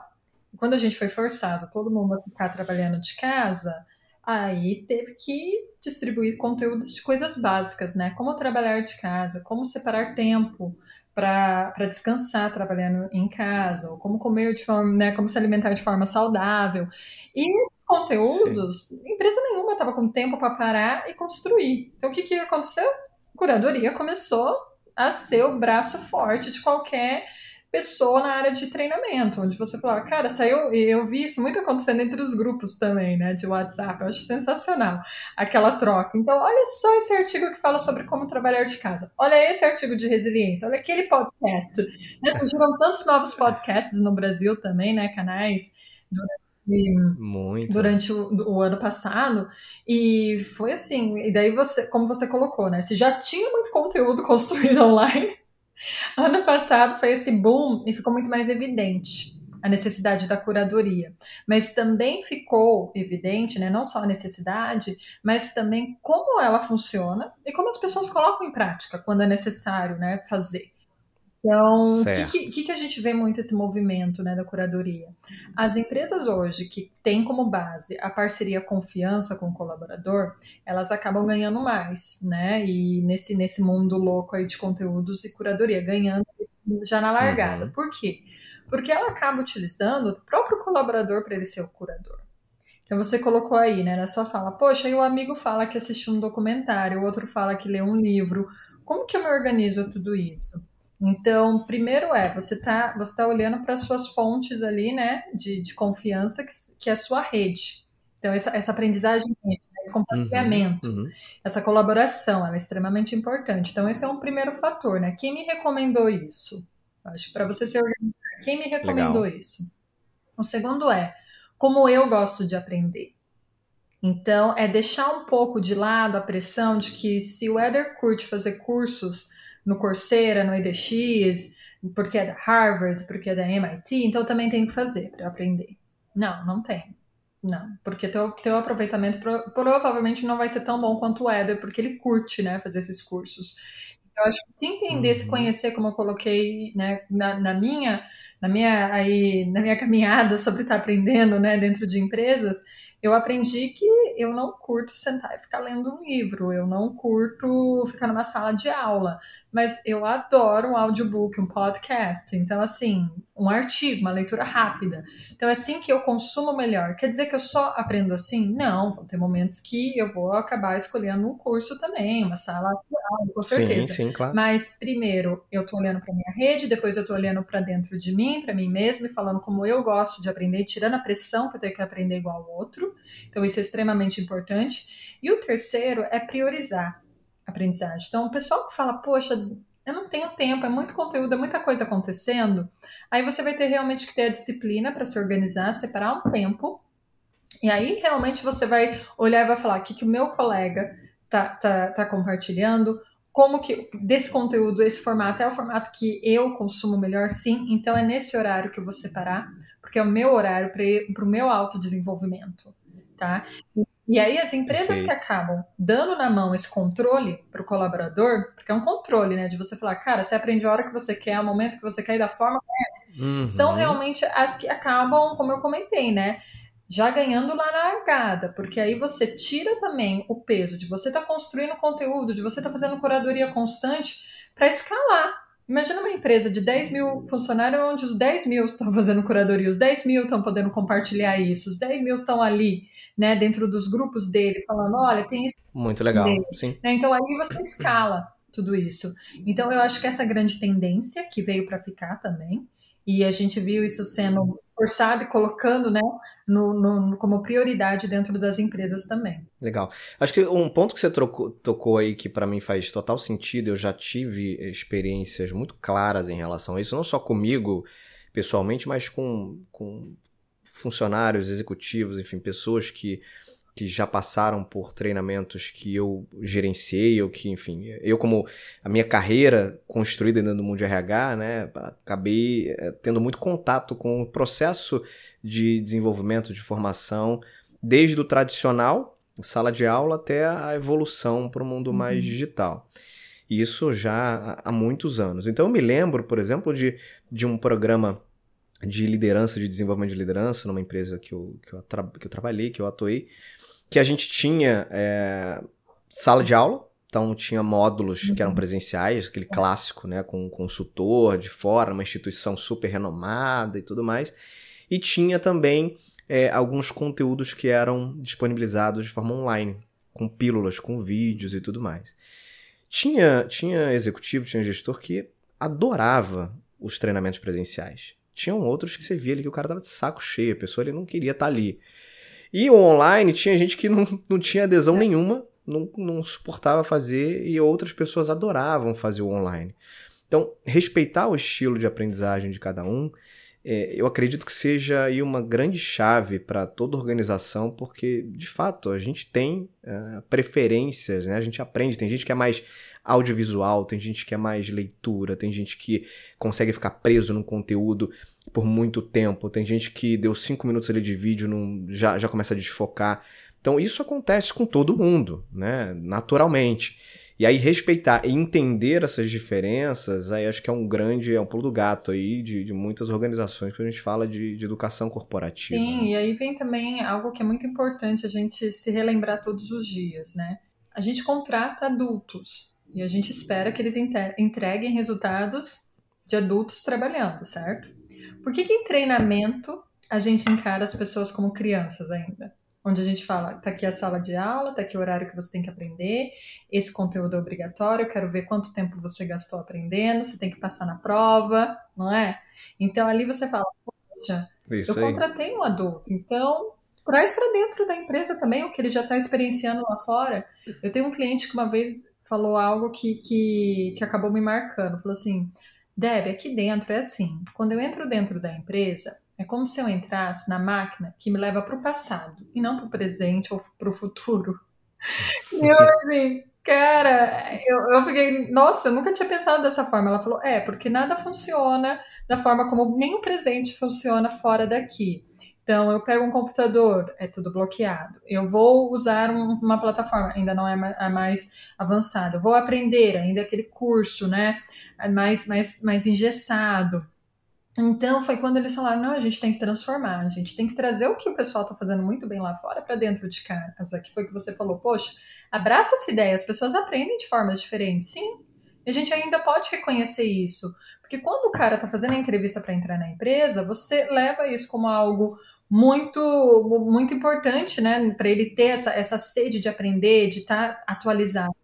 Quando a gente foi forçado, todo mundo a ficar trabalhando de casa, aí teve que distribuir conteúdos de coisas básicas, né? Como trabalhar de casa, como separar tempo para descansar trabalhando em casa, ou como comer de forma, né, como se alimentar de forma saudável. E conteúdos, Sim. empresa nenhuma estava com tempo para parar e construir. Então, o que, que aconteceu? A curadoria começou a ser o braço forte de qualquer pessoa na área de treinamento, onde você fala, cara, saiu, eu vi isso muito acontecendo entre os grupos também, né, de WhatsApp, eu acho sensacional aquela troca. Então, olha só esse artigo que fala sobre como trabalhar de casa, olha esse artigo de resiliência, olha aquele podcast. Né, surgiram tantos novos podcasts no Brasil também, né, canais muito. durante o, o, ano passado e foi assim e daí você como você colocou né se já tinha muito conteúdo [laughs] construído online ano passado foi esse boom e ficou muito mais evidente a necessidade da curadoria mas também ficou evidente né não só a necessidade mas também como ela funciona e como as pessoas colocam em prática quando é necessário né fazer então, o que, que, que, a gente vê muito esse movimento né, da curadoria? As empresas hoje que têm como base a parceria confiança com o colaborador, elas acabam ganhando mais, né? E nesse, nesse mundo louco aí de conteúdos e curadoria, ganhando já na largada. Uhum. Por quê? Porque ela acaba utilizando o próprio colaborador para ele ser o curador. Então você colocou aí, né, na sua fala, poxa, aí o amigo fala que assistiu um documentário, o outro fala que leu um livro. Como que eu me organizo tudo isso? Então, primeiro é, você está você tá olhando para as suas fontes ali, né, de, de confiança, que, que é a sua rede. Então, essa, essa aprendizagem, né, esse compartilhamento, uhum, uhum. essa colaboração, ela é extremamente importante. Então, esse é um primeiro fator, né? Quem me recomendou isso? Acho para você se organizar. Quem me recomendou Legal. isso? O segundo é como eu gosto de aprender. Então, é deixar um pouco de lado a pressão de que se o Eder curte fazer cursos no Coursera, no EDX, porque é da Harvard, porque é da MIT, então eu também tenho que fazer para aprender. Não, não tem. Não, porque teu, teu aproveitamento pro, provavelmente não vai ser tão bom quanto o Eder, porque ele curte, né, fazer esses cursos. Eu acho que se entender, uhum. se conhecer, como eu coloquei, né, na, na, minha, na minha aí, na minha [laughs] caminhada sobre estar aprendendo, né, dentro de empresas, eu aprendi que eu não curto sentar e ficar lendo um livro, eu não curto ficar numa sala de aula, mas eu adoro um audiobook, um podcast. Então, assim, um artigo, uma leitura rápida. Então, é assim que eu consumo melhor. Quer dizer que eu só aprendo assim? Não, vão ter momentos que eu vou acabar escolhendo um curso também, uma sala de aula, com certeza. Sim, sim, claro. Mas, primeiro, eu estou olhando para minha rede, depois eu estou olhando para dentro de mim, para mim mesmo, e falando como eu gosto de aprender, tirando a pressão que eu tenho que aprender igual ao outro. Então, isso é extremamente importante. E o terceiro é priorizar a aprendizagem. Então, o pessoal que fala, poxa, eu não tenho tempo, é muito conteúdo, é muita coisa acontecendo, aí você vai ter realmente que ter a disciplina para se organizar, separar um tempo. E aí, realmente, você vai olhar e vai falar o que, que o meu colega tá, tá, tá compartilhando, como que desse conteúdo, esse formato é o formato que eu consumo melhor, sim. Então é nesse horário que eu vou separar, porque é o meu horário para o meu autodesenvolvimento tá? E aí as empresas Perfeito. que acabam dando na mão esse controle para o colaborador, porque é um controle, né, de você falar, cara, você aprende a hora que você quer, o momento que você quer e da forma que é, uhum. são realmente as que acabam, como eu comentei, né, já ganhando lá na largada, porque aí você tira também o peso de você estar tá construindo conteúdo, de você estar tá fazendo curadoria constante para escalar, Imagina uma empresa de 10 mil funcionários onde os 10 mil estão fazendo curadoria, os 10 mil estão podendo compartilhar isso, os 10 mil estão ali, né, dentro dos grupos dele, falando, olha, tem isso. Muito legal, dele. sim. Né, então aí você escala tudo isso. Então eu acho que essa grande tendência que veio para ficar também, e a gente viu isso sendo forçado e colocando né, no, no, como prioridade dentro das empresas também. Legal. Acho que um ponto que você trocou, tocou aí que para mim faz total sentido, eu já tive experiências muito claras em relação a isso, não só comigo pessoalmente, mas com, com funcionários, executivos, enfim, pessoas que que já passaram por treinamentos que eu gerenciei, ou que, enfim, eu como a minha carreira construída dentro do mundo de RH, né, acabei eh, tendo muito contato com o processo de desenvolvimento, de formação, desde o tradicional, sala de aula, até a evolução para o mundo uhum. mais digital. Isso já há muitos anos. Então eu me lembro, por exemplo, de, de um programa de liderança, de desenvolvimento de liderança numa empresa que eu, que eu, que eu trabalhei, que eu atuei, que a gente tinha é, sala de aula, então tinha módulos que eram uhum. presenciais, aquele clássico, né, com um consultor de fora, uma instituição super renomada e tudo mais. E tinha também é, alguns conteúdos que eram disponibilizados de forma online, com pílulas, com vídeos e tudo mais. Tinha, tinha executivo, tinha gestor que adorava os treinamentos presenciais. Tinham outros que você via ali que o cara tava de saco cheio, a pessoa ele não queria estar tá ali. E o online tinha gente que [laughs] não, não tinha adesão nenhuma, não, não suportava fazer, e outras pessoas adoravam fazer o online. Então, respeitar o estilo de aprendizagem de cada um, é, eu acredito que seja aí uma grande chave para toda organização, porque, de fato, a gente tem uh, preferências, né? A gente aprende, tem gente que é mais audiovisual, tem gente que é mais leitura, tem gente que consegue ficar preso no conteúdo por muito tempo, tem gente que deu cinco minutos ali de vídeo, não, já, já começa a desfocar. Então isso acontece com todo mundo, né? Naturalmente. E aí respeitar e entender essas diferenças, aí acho que é um grande, é um pulo do gato aí de, de muitas organizações que a gente fala de, de educação corporativa. Sim, né? e aí vem também algo que é muito importante a gente se relembrar todos os dias, né? A gente contrata adultos, e a gente espera que eles entreguem resultados de adultos trabalhando, certo? Por que, que em treinamento a gente encara as pessoas como crianças ainda? Onde a gente fala, tá aqui a sala de aula, tá aqui o horário que você tem que aprender, esse conteúdo é obrigatório, eu quero ver quanto tempo você gastou aprendendo, você tem que passar na prova, não é? Então ali você fala, poxa, Isso eu contratei um adulto, então traz para dentro da empresa também o que ele já está experienciando lá fora. Eu tenho um cliente que uma vez falou algo que, que, que acabou me marcando. Falou assim: Deb, aqui dentro é assim: quando eu entro dentro da empresa, é como se eu entrasse na máquina que me leva para o passado e não para o presente ou para o futuro. E eu assim, cara, eu, eu fiquei, nossa, eu nunca tinha pensado dessa forma. Ela falou, é, porque nada funciona da forma como nem o presente funciona fora daqui. Então, eu pego um computador, é tudo bloqueado. Eu vou usar um, uma plataforma, ainda não é a mais avançada. vou aprender ainda aquele curso, né? Mais, mais, mais engessado. Então, foi quando eles falaram: não, a gente tem que transformar, a gente tem que trazer o que o pessoal está fazendo muito bem lá fora para dentro de casa. Que foi que você falou: poxa, abraça essa ideia, as pessoas aprendem de formas diferentes. Sim, e a gente ainda pode reconhecer isso. Porque quando o cara está fazendo a entrevista para entrar na empresa, você leva isso como algo muito muito importante, né, para ele ter essa, essa sede de aprender, de estar tá atualizado.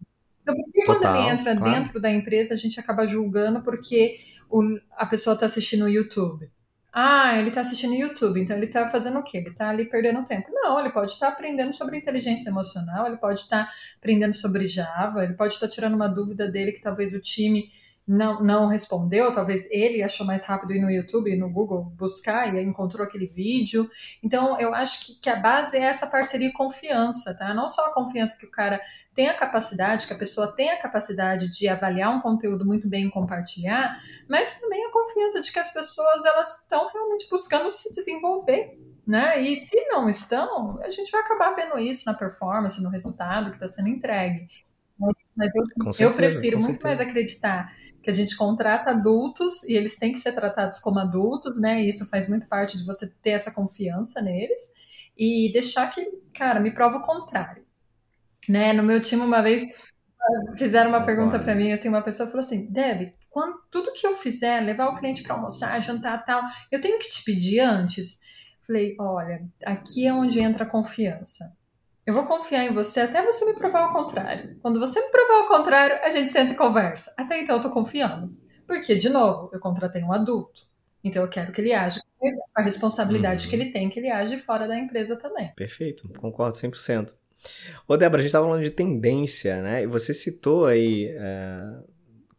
Então, por que quando ele entra claro. dentro da empresa, a gente acaba julgando porque o, a pessoa está assistindo o YouTube? Ah, ele está assistindo o YouTube, então ele está fazendo o quê? Ele está ali perdendo tempo. Não, ele pode estar tá aprendendo sobre inteligência emocional, ele pode estar tá aprendendo sobre Java, ele pode estar tá tirando uma dúvida dele que talvez o time não, não respondeu, talvez ele achou mais rápido ir no YouTube, no Google buscar e encontrou aquele vídeo. Então, eu acho que, que a base é essa parceria e confiança, tá? Não só a confiança que o cara tem a capacidade, que a pessoa tem a capacidade de avaliar um conteúdo muito bem e compartilhar, mas também a confiança de que as pessoas elas estão realmente buscando se desenvolver. Né? E se não estão, a gente vai acabar vendo isso na performance, no resultado que está sendo entregue. Mas eu, eu prefiro muito mais acreditar que a gente contrata adultos e eles têm que ser tratados como adultos, né? E isso faz muito parte de você ter essa confiança neles e deixar que, cara, me prova o contrário. Né? No meu time, uma vez, fizeram uma pergunta para mim, assim, uma pessoa falou assim, Deb, quando tudo que eu fizer, levar o cliente para almoçar, jantar, tal, eu tenho que te pedir antes? Falei, olha, aqui é onde entra a confiança. Eu vou confiar em você até você me provar o contrário. Quando você me provar o contrário, a gente senta e conversa. Até então eu tô confiando. Porque, de novo, eu contratei um adulto. Então eu quero que ele age com a responsabilidade uhum. que ele tem, que ele age fora da empresa também. Perfeito, concordo 100%. Ô Débora, a gente estava falando de tendência, né? E você citou aí é,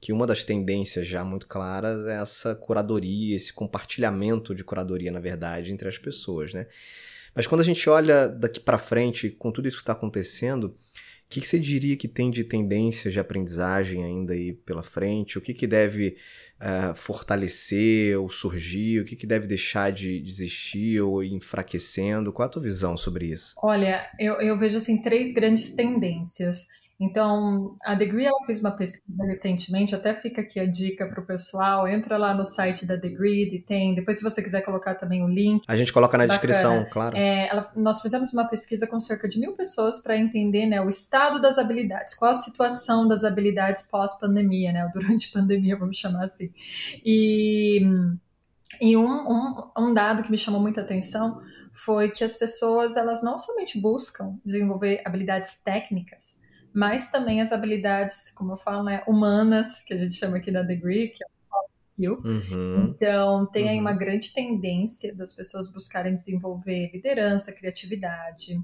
que uma das tendências já muito claras é essa curadoria, esse compartilhamento de curadoria, na verdade, entre as pessoas, né? Mas quando a gente olha daqui para frente, com tudo isso que está acontecendo, o que, que, você diria que tem de tendências de aprendizagem ainda aí pela frente? O que, que deve uh, fortalecer ou surgir? O que, que deve deixar de, de existir ou ir enfraquecendo? Qual a tua visão sobre isso? Olha, eu, eu vejo assim três grandes tendências. Então, a Degree ela fez uma pesquisa recentemente, até fica aqui a dica para o pessoal, entra lá no site da Degree, tem, depois se você quiser colocar também o link. A gente coloca na bacana. descrição, claro. É, ela, nós fizemos uma pesquisa com cerca de mil pessoas para entender né, o estado das habilidades, qual a situação das habilidades pós-pandemia, né, durante pandemia, vamos chamar assim. E, e um, um, um dado que me chamou muita atenção foi que as pessoas, elas não somente buscam desenvolver habilidades técnicas, mas também as habilidades, como eu falo, né, humanas, que a gente chama aqui da Degree, que é o soft skill. Uhum. Então, tem uhum. aí uma grande tendência das pessoas buscarem desenvolver liderança, criatividade,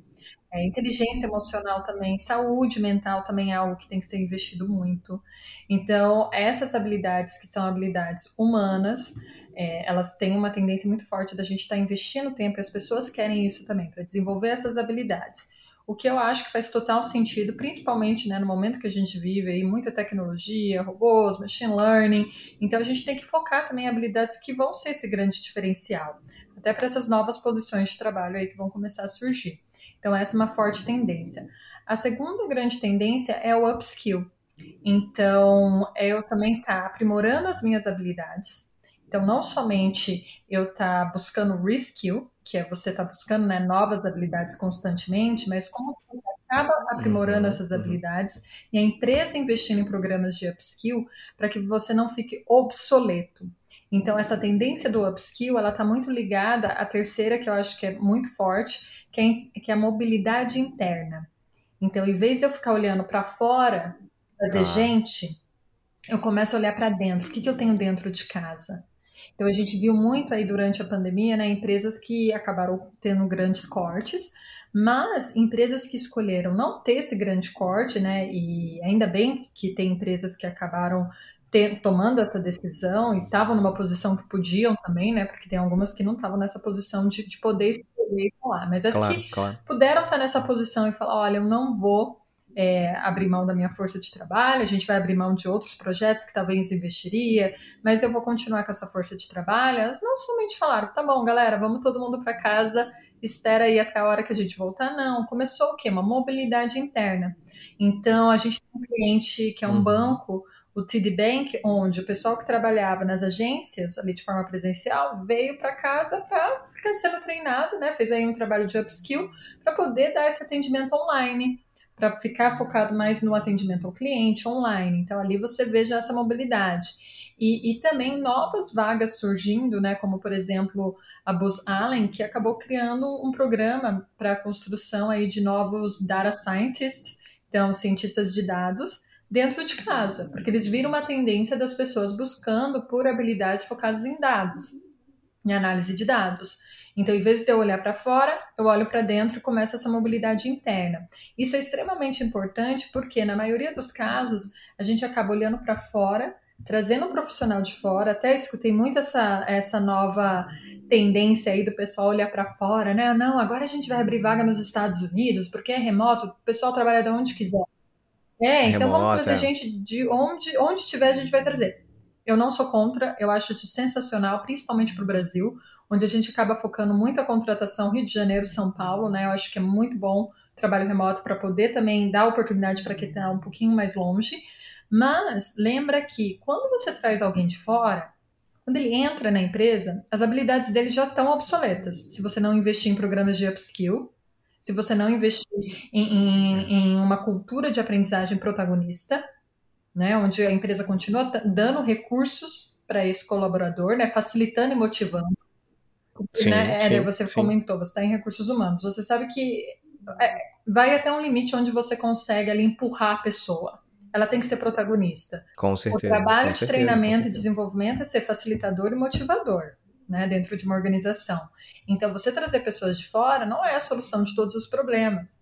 é, inteligência emocional também, saúde mental também é algo que tem que ser investido muito. Então, essas habilidades, que são habilidades humanas, é, elas têm uma tendência muito forte da gente estar tá investindo tempo, e as pessoas querem isso também, para desenvolver essas habilidades. O que eu acho que faz total sentido, principalmente né, no momento que a gente vive aí, muita tecnologia, robôs, machine learning. Então a gente tem que focar também em habilidades que vão ser esse grande diferencial, até para essas novas posições de trabalho aí que vão começar a surgir. Então essa é uma forte tendência. A segunda grande tendência é o upskill. Então, eu também estar tá aprimorando as minhas habilidades. Então, não somente eu estar tá buscando reskill, que é você estar tá buscando né, novas habilidades constantemente, mas como você acaba aprimorando uhum, essas uhum. habilidades uhum. e a empresa investindo em programas de upskill para que você não fique obsoleto. Então, essa tendência do upskill, ela está muito ligada à terceira, que eu acho que é muito forte, que é, que é a mobilidade interna. Então, em vez de eu ficar olhando para fora, fazer ah. gente, eu começo a olhar para dentro. O que, que eu tenho dentro de casa? Então a gente viu muito aí durante a pandemia, né, empresas que acabaram tendo grandes cortes, mas empresas que escolheram não ter esse grande corte, né, e ainda bem que tem empresas que acabaram tomando essa decisão e estavam numa posição que podiam também, né? Porque tem algumas que não estavam nessa posição de, de poder escolher e falar. Mas as claro, que claro. puderam estar nessa posição e falar: olha, eu não vou é, abrir mão da minha força de trabalho, a gente vai abrir mão de outros projetos que talvez investiria, mas eu vou continuar com essa força de trabalho. Elas não somente falaram: tá bom, galera, vamos todo mundo para casa espera aí até a hora que a gente voltar. Não, começou o quê? Uma mobilidade interna. Então, a gente tem um cliente que é um uhum. banco, o TD Bank, onde o pessoal que trabalhava nas agências, ali de forma presencial, veio para casa para ficar sendo treinado, né? Fez aí um trabalho de upskill para poder dar esse atendimento online para ficar focado mais no atendimento ao cliente online. Então, ali você veja essa mobilidade. E, e, também novas vagas surgindo, né, como por exemplo a Booz Allen, que acabou criando um programa para a construção aí de novos data scientists, então cientistas de dados, dentro de casa, porque eles viram uma tendência das pessoas buscando por habilidades focadas em dados, em análise de dados. Então, em vez de eu olhar para fora, eu olho para dentro e começa essa mobilidade interna. Isso é extremamente importante porque, na maioria dos casos, a gente acaba olhando para fora trazendo um profissional de fora, até escutei muito essa, essa nova tendência aí do pessoal olhar para fora, né? Não, agora a gente vai abrir vaga nos Estados Unidos, porque é remoto, o pessoal trabalha de onde quiser. É, então Remota. vamos trazer gente de onde, onde tiver, a gente vai trazer. Eu não sou contra, eu acho isso sensacional, principalmente para o Brasil, onde a gente acaba focando muito a contratação Rio de Janeiro, São Paulo, né? Eu acho que é muito bom trabalho remoto para poder também dar oportunidade para quem está um pouquinho mais longe. Mas lembra que quando você traz alguém de fora, quando ele entra na empresa, as habilidades dele já estão obsoletas. Se você não investir em programas de upskill, se você não investir em, em, em uma cultura de aprendizagem protagonista, né, onde a empresa continua dando recursos para esse colaborador, né, facilitando e motivando. Sim, né, sim, você sim. comentou, você está em recursos humanos, você sabe que é, vai até um limite onde você consegue ali empurrar a pessoa ela tem que ser protagonista. Com certeza. O trabalho de certeza, treinamento e desenvolvimento é ser facilitador e motivador, né, dentro de uma organização. Então, você trazer pessoas de fora não é a solução de todos os problemas.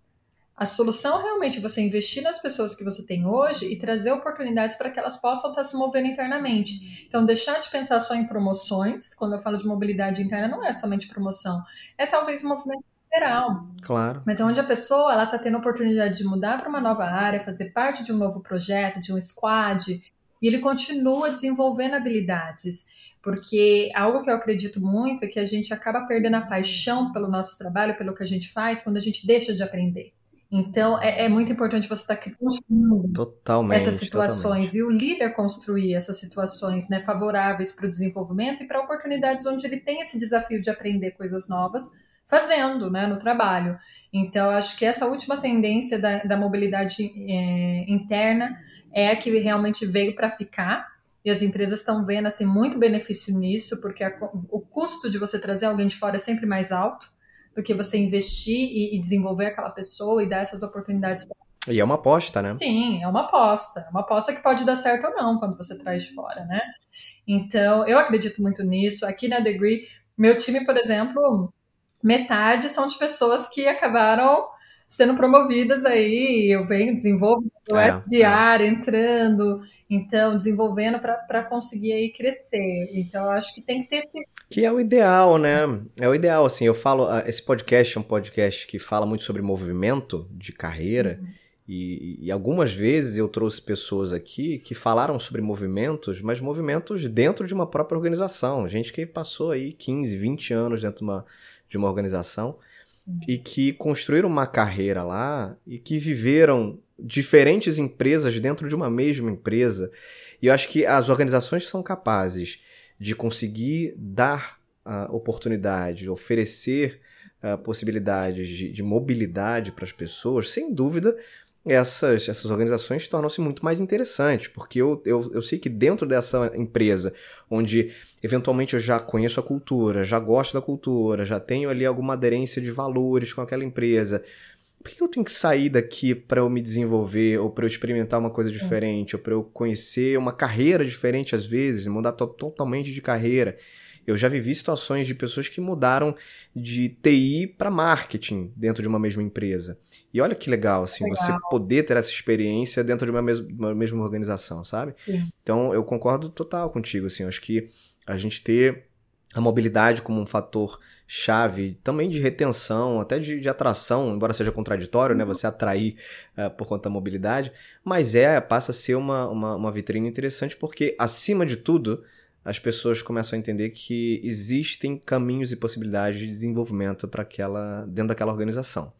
A solução realmente é você investir nas pessoas que você tem hoje e trazer oportunidades para que elas possam estar se movendo internamente. Então, deixar de pensar só em promoções, quando eu falo de mobilidade interna, não é somente promoção, é talvez um movimento geral. Claro. Mas é onde a pessoa ela está tendo a oportunidade de mudar para uma nova área, fazer parte de um novo projeto, de um squad, e ele continua desenvolvendo habilidades. Porque algo que eu acredito muito é que a gente acaba perdendo a paixão pelo nosso trabalho, pelo que a gente faz, quando a gente deixa de aprender. Então, é, é muito importante você estar tá construindo totalmente, essas situações totalmente. e o líder construir essas situações né, favoráveis para o desenvolvimento e para oportunidades onde ele tem esse desafio de aprender coisas novas fazendo né, no trabalho. Então, acho que essa última tendência da, da mobilidade é, interna é a que realmente veio para ficar. E as empresas estão vendo assim, muito benefício nisso, porque a, o custo de você trazer alguém de fora é sempre mais alto do que você investir e, e desenvolver aquela pessoa e dar essas oportunidades e é uma aposta, né? Sim, é uma aposta. É uma aposta que pode dar certo ou não quando você traz de fora, né? Então, eu acredito muito nisso. Aqui na Degree, meu time, por exemplo, metade são de pessoas que acabaram sendo promovidas aí, eu venho desenvolvendo o é, SDR é. entrando, então desenvolvendo para conseguir aí crescer. Então eu acho que tem que ter esse que é o ideal, né? É o ideal, assim, eu falo, ah, esse podcast é um podcast que fala muito sobre movimento de carreira, uhum. e, e, algumas vezes eu trouxe pessoas aqui que falaram sobre movimentos, mas movimentos dentro de uma própria organização, gente que passou aí 15, 20 anos dentro de uma de uma organização. E que construíram uma carreira lá e que viveram diferentes empresas dentro de uma mesma empresa. E eu acho que as organizações são capazes de conseguir dar uh, oportunidade, oferecer uh, possibilidades de, de mobilidade para as pessoas, sem dúvida, essas, essas organizações tornam-se muito mais interessantes, porque eu, eu, eu sei que dentro dessa empresa, onde eventualmente eu já conheço a cultura, já gosto da cultura, já tenho ali alguma aderência de valores com aquela empresa, por que eu tenho que sair daqui para eu me desenvolver, ou para eu experimentar uma coisa diferente, ou para eu conhecer uma carreira diferente às vezes, mudar to totalmente de carreira? Eu já vivi situações de pessoas que mudaram de TI para marketing dentro de uma mesma empresa. E olha que legal, assim, legal. você poder ter essa experiência dentro de uma, mes uma mesma organização, sabe? Sim. Então, eu concordo total contigo, assim, acho que a gente ter a mobilidade como um fator chave também de retenção, até de, de atração, embora seja contraditório, né? uhum. né? Você atrair uh, por conta da mobilidade, mas é, passa a ser uma, uma, uma vitrine interessante porque, acima de tudo, as pessoas começam a entender que existem caminhos e possibilidades de desenvolvimento para aquela dentro daquela organização.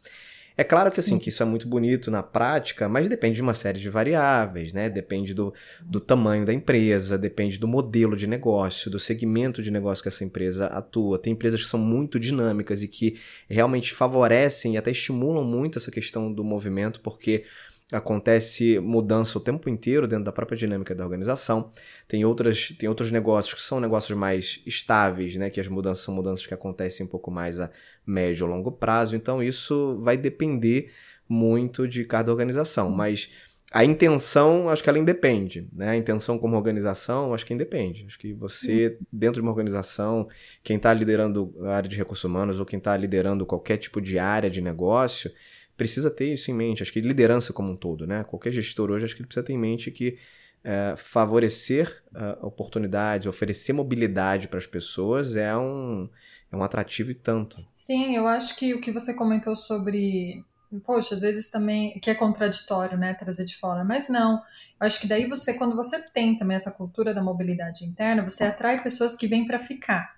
É claro que assim, que isso é muito bonito na prática, mas depende de uma série de variáveis, né? Depende do, do tamanho da empresa, depende do modelo de negócio, do segmento de negócio que essa empresa atua. Tem empresas que são muito dinâmicas e que realmente favorecem e até estimulam muito essa questão do movimento, porque acontece mudança o tempo inteiro dentro da própria dinâmica da organização. Tem, outras, tem outros negócios que são negócios mais estáveis, né? Que as mudanças são mudanças que acontecem um pouco mais a médio ou longo prazo. Então isso vai depender muito de cada organização. Mas a intenção, acho que ela independe, né? A intenção como organização, acho que independe. Acho que você, dentro de uma organização, quem está liderando a área de recursos humanos ou quem está liderando qualquer tipo de área de negócio, precisa ter isso em mente. Acho que liderança como um todo, né? Qualquer gestor hoje, acho que ele precisa ter em mente que é, favorecer uh, oportunidades, oferecer mobilidade para as pessoas é um, é um atrativo e tanto. Sim, eu acho que o que você comentou sobre poxa, às vezes também, que é contraditório, né, trazer de fora, mas não. Eu acho que daí você, quando você tem também essa cultura da mobilidade interna, você atrai pessoas que vêm para ficar.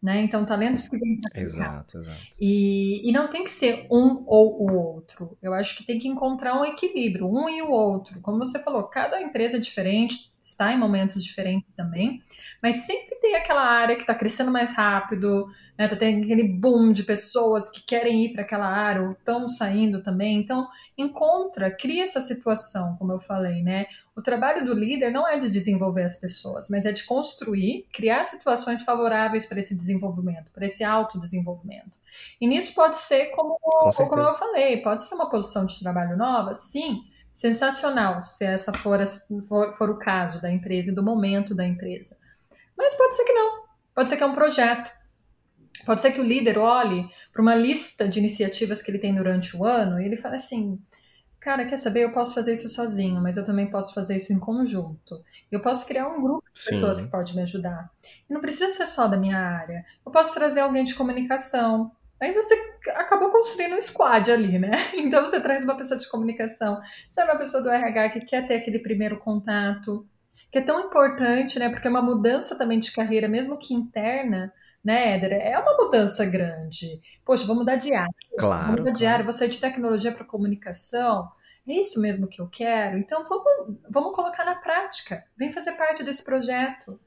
Né? Então, talentos que vêm para Exato, exato. E, e não tem que ser um ou o outro. Eu acho que tem que encontrar um equilíbrio, um e o outro. Como você falou, cada empresa é diferente, está em momentos diferentes também, mas sempre tem aquela área que está crescendo mais rápido, né? Tá tendo aquele boom de pessoas que querem ir para aquela área ou estão saindo também. Então, encontra, cria essa situação, como eu falei, né? O trabalho do líder não é de desenvolver as pessoas, mas é de construir, criar situações favoráveis para esse desenvolvimento, para esse autodesenvolvimento. E nisso pode ser como, Com como eu falei, pode ser uma posição de trabalho nova, sim, sensacional se essa for, for, for, o caso da empresa e do momento da empresa. Mas pode ser que não. Pode ser que é um projeto. Pode ser que o líder olhe para uma lista de iniciativas que ele tem durante o ano e ele fale assim: cara, quer saber? Eu posso fazer isso sozinho, mas eu também posso fazer isso em conjunto. Eu posso criar um grupo de Sim. pessoas que pode me ajudar. E não precisa ser só da minha área. Eu posso trazer alguém de comunicação, Aí você acabou construindo um squad ali, né? [laughs] Então você traz uma pessoa de comunicação, sabe uma pessoa do RH que quer ter aquele primeiro contato, que é tão importante, né? Porque é uma mudança também de carreira, mesmo que interna, né, Éder? É uma mudança grande. Poxa, vou mudar de área. Claro. Vou mudar de área, vou sair de tecnologia para comunicação. É isso mesmo que eu quero? Então vamos, vamos colocar na prática. Vem fazer parte desse projeto.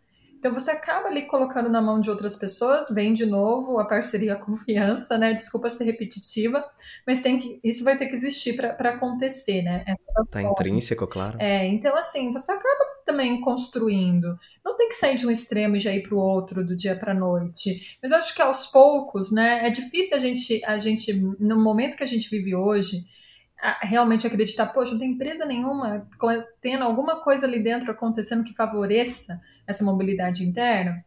Então você acaba ali colocando na mão de outras pessoas, vem de novo a parceria, a confiança, né? Desculpa ser repetitiva, mas tem que, isso vai ter que existir para acontecer, né? Está intrínseco, claro. É, então assim, você acaba também construindo. Não tem que sair de um extremo e já ir para o outro do dia para a noite. Mas acho que aos poucos, né? É difícil a gente, a gente, no momento que a gente vive hoje, realmente acreditar, poxa, não tem empresa nenhuma tendo alguma coisa ali dentro acontecendo que favoreça essa mobilidade interna?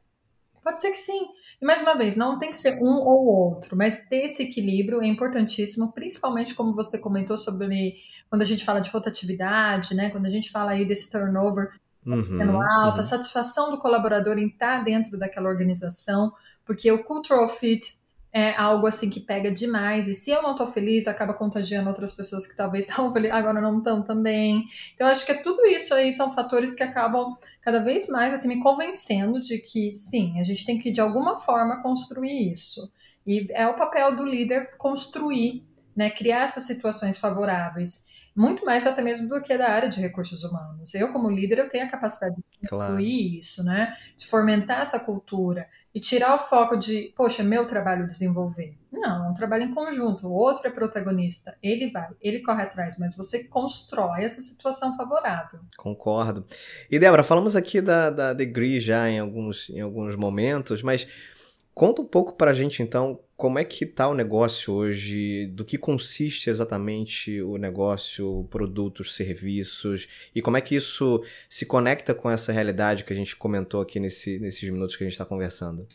Pode ser que sim. E mais uma vez, não tem que ser um ou outro, mas ter esse equilíbrio é importantíssimo, principalmente como você comentou sobre quando a gente fala de rotatividade, né? Quando a gente fala aí desse turnover uhum, sendo alto, uhum. a satisfação do colaborador em estar dentro daquela organização, porque o cultural fit é algo assim que pega demais. E se eu não tô feliz, acaba contagiando outras pessoas que talvez [laughs] estavam felizes, agora não estão também. Então, acho que é tudo isso aí são fatores que acabam cada vez mais assim me convencendo de que sim, a gente tem que de alguma forma construir isso. E é o papel do líder construir, né, criar essas situações favoráveis muito mais até mesmo do que da área de recursos humanos. Eu, como líder, eu tenho a capacidade de claro. isso, né? De fomentar essa cultura e tirar o foco de, poxa, é meu trabalho desenvolver. Não, é um trabalho em conjunto. O outro é protagonista. Ele vai, ele corre atrás, mas você constrói essa situação favorável. Concordo. E, Débora, falamos aqui da, da Degree já em alguns, em alguns momentos, mas conta um pouco para a gente, então, como é que está o negócio hoje? Do que consiste exatamente o negócio, produtos, serviços? E como é que isso se conecta com essa realidade que a gente comentou aqui nesse, nesses minutos que a gente está conversando?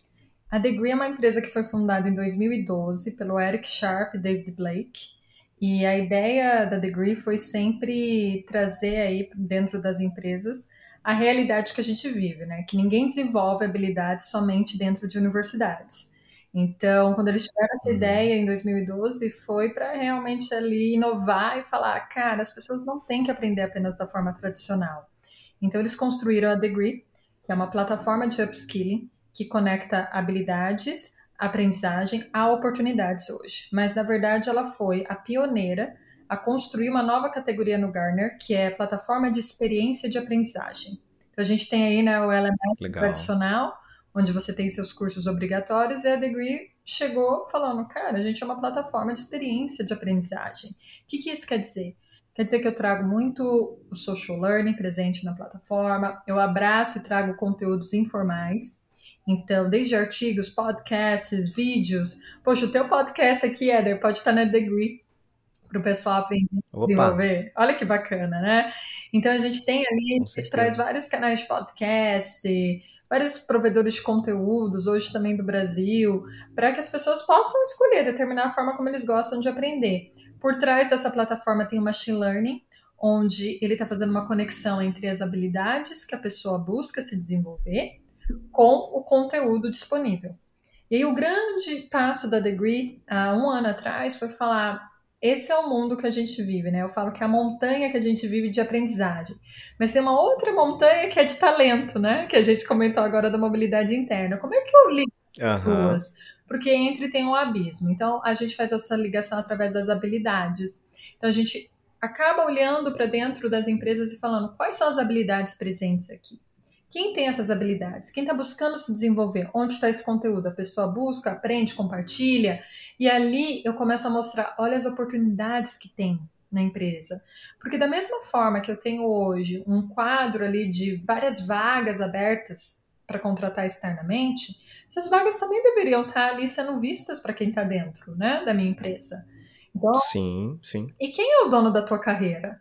A Degree é uma empresa que foi fundada em 2012 pelo Eric Sharp e David Blake. E a ideia da Degree foi sempre trazer aí dentro das empresas a realidade que a gente vive, né? Que ninguém desenvolve habilidades somente dentro de universidades. Então, quando eles tiveram essa uhum. ideia em 2012, foi para realmente ali inovar e falar, cara, as pessoas não têm que aprender apenas da forma tradicional. Então, eles construíram a Degree, que é uma plataforma de upskilling que conecta habilidades, aprendizagem a oportunidades hoje. Mas, na verdade, ela foi a pioneira a construir uma nova categoria no Gartner, que é plataforma de experiência de aprendizagem. Então, a gente tem aí né, o LMS tradicional, onde você tem seus cursos obrigatórios, e a Degree chegou falando, cara, a gente é uma plataforma de experiência de aprendizagem. O que, que isso quer dizer? Quer dizer que eu trago muito o social learning presente na plataforma, eu abraço e trago conteúdos informais. Então, desde artigos, podcasts, vídeos. Poxa, o teu podcast aqui, Eder, pode estar na Degree para o pessoal aprender a desenvolver. Olha que bacana, né? Então, a gente tem ali, a gente traz vários canais de podcast, vários provedores de conteúdos, hoje também do Brasil, para que as pessoas possam escolher, determinar a forma como eles gostam de aprender. Por trás dessa plataforma tem o Machine Learning, onde ele está fazendo uma conexão entre as habilidades que a pessoa busca se desenvolver com o conteúdo disponível. E aí, o grande passo da Degree, há um ano atrás, foi falar: esse é o mundo que a gente vive, né? Eu falo que é a montanha que a gente vive de aprendizagem. Mas tem uma outra montanha que é de talento, né? Que a gente comentou agora da mobilidade interna. Como é que eu ligo as uhum. duas? Porque entre tem um abismo. Então a gente faz essa ligação através das habilidades. Então a gente acaba olhando para dentro das empresas e falando quais são as habilidades presentes aqui. Quem tem essas habilidades? Quem está buscando se desenvolver? Onde está esse conteúdo? A pessoa busca, aprende, compartilha. E ali eu começo a mostrar: olha as oportunidades que tem na empresa. Porque, da mesma forma que eu tenho hoje um quadro ali de várias vagas abertas para contratar externamente, essas vagas também deveriam estar tá ali sendo vistas para quem está dentro né, da minha empresa. Então, sim, sim. E quem é o dono da tua carreira?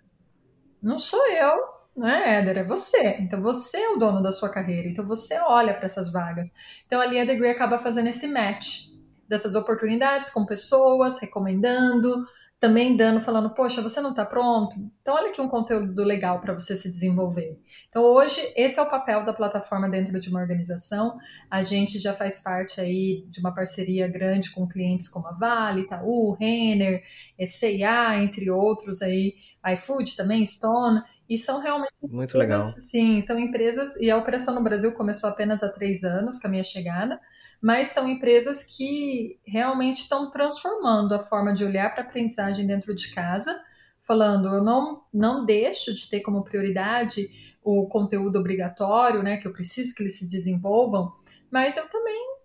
Não sou eu, não é, Éder? É você. Então você é o dono da sua carreira. Então você olha para essas vagas. Então ali a Degree acaba fazendo esse match dessas oportunidades com pessoas, recomendando, também dando, falando, poxa, você não está pronto? Então, olha aqui um conteúdo legal para você se desenvolver. Então, hoje, esse é o papel da plataforma dentro de uma organização. A gente já faz parte aí de uma parceria grande com clientes como a Vale, Itaú, Renner, C&A, entre outros aí, iFood também, Stone. E são realmente. Muito empresas, legal. Sim, são empresas. E a operação no Brasil começou apenas há três anos, com a minha chegada, mas são empresas que realmente estão transformando a forma de olhar para a aprendizagem dentro de casa, falando: eu não, não deixo de ter como prioridade o conteúdo obrigatório, né, que eu preciso que eles se desenvolvam, mas eu também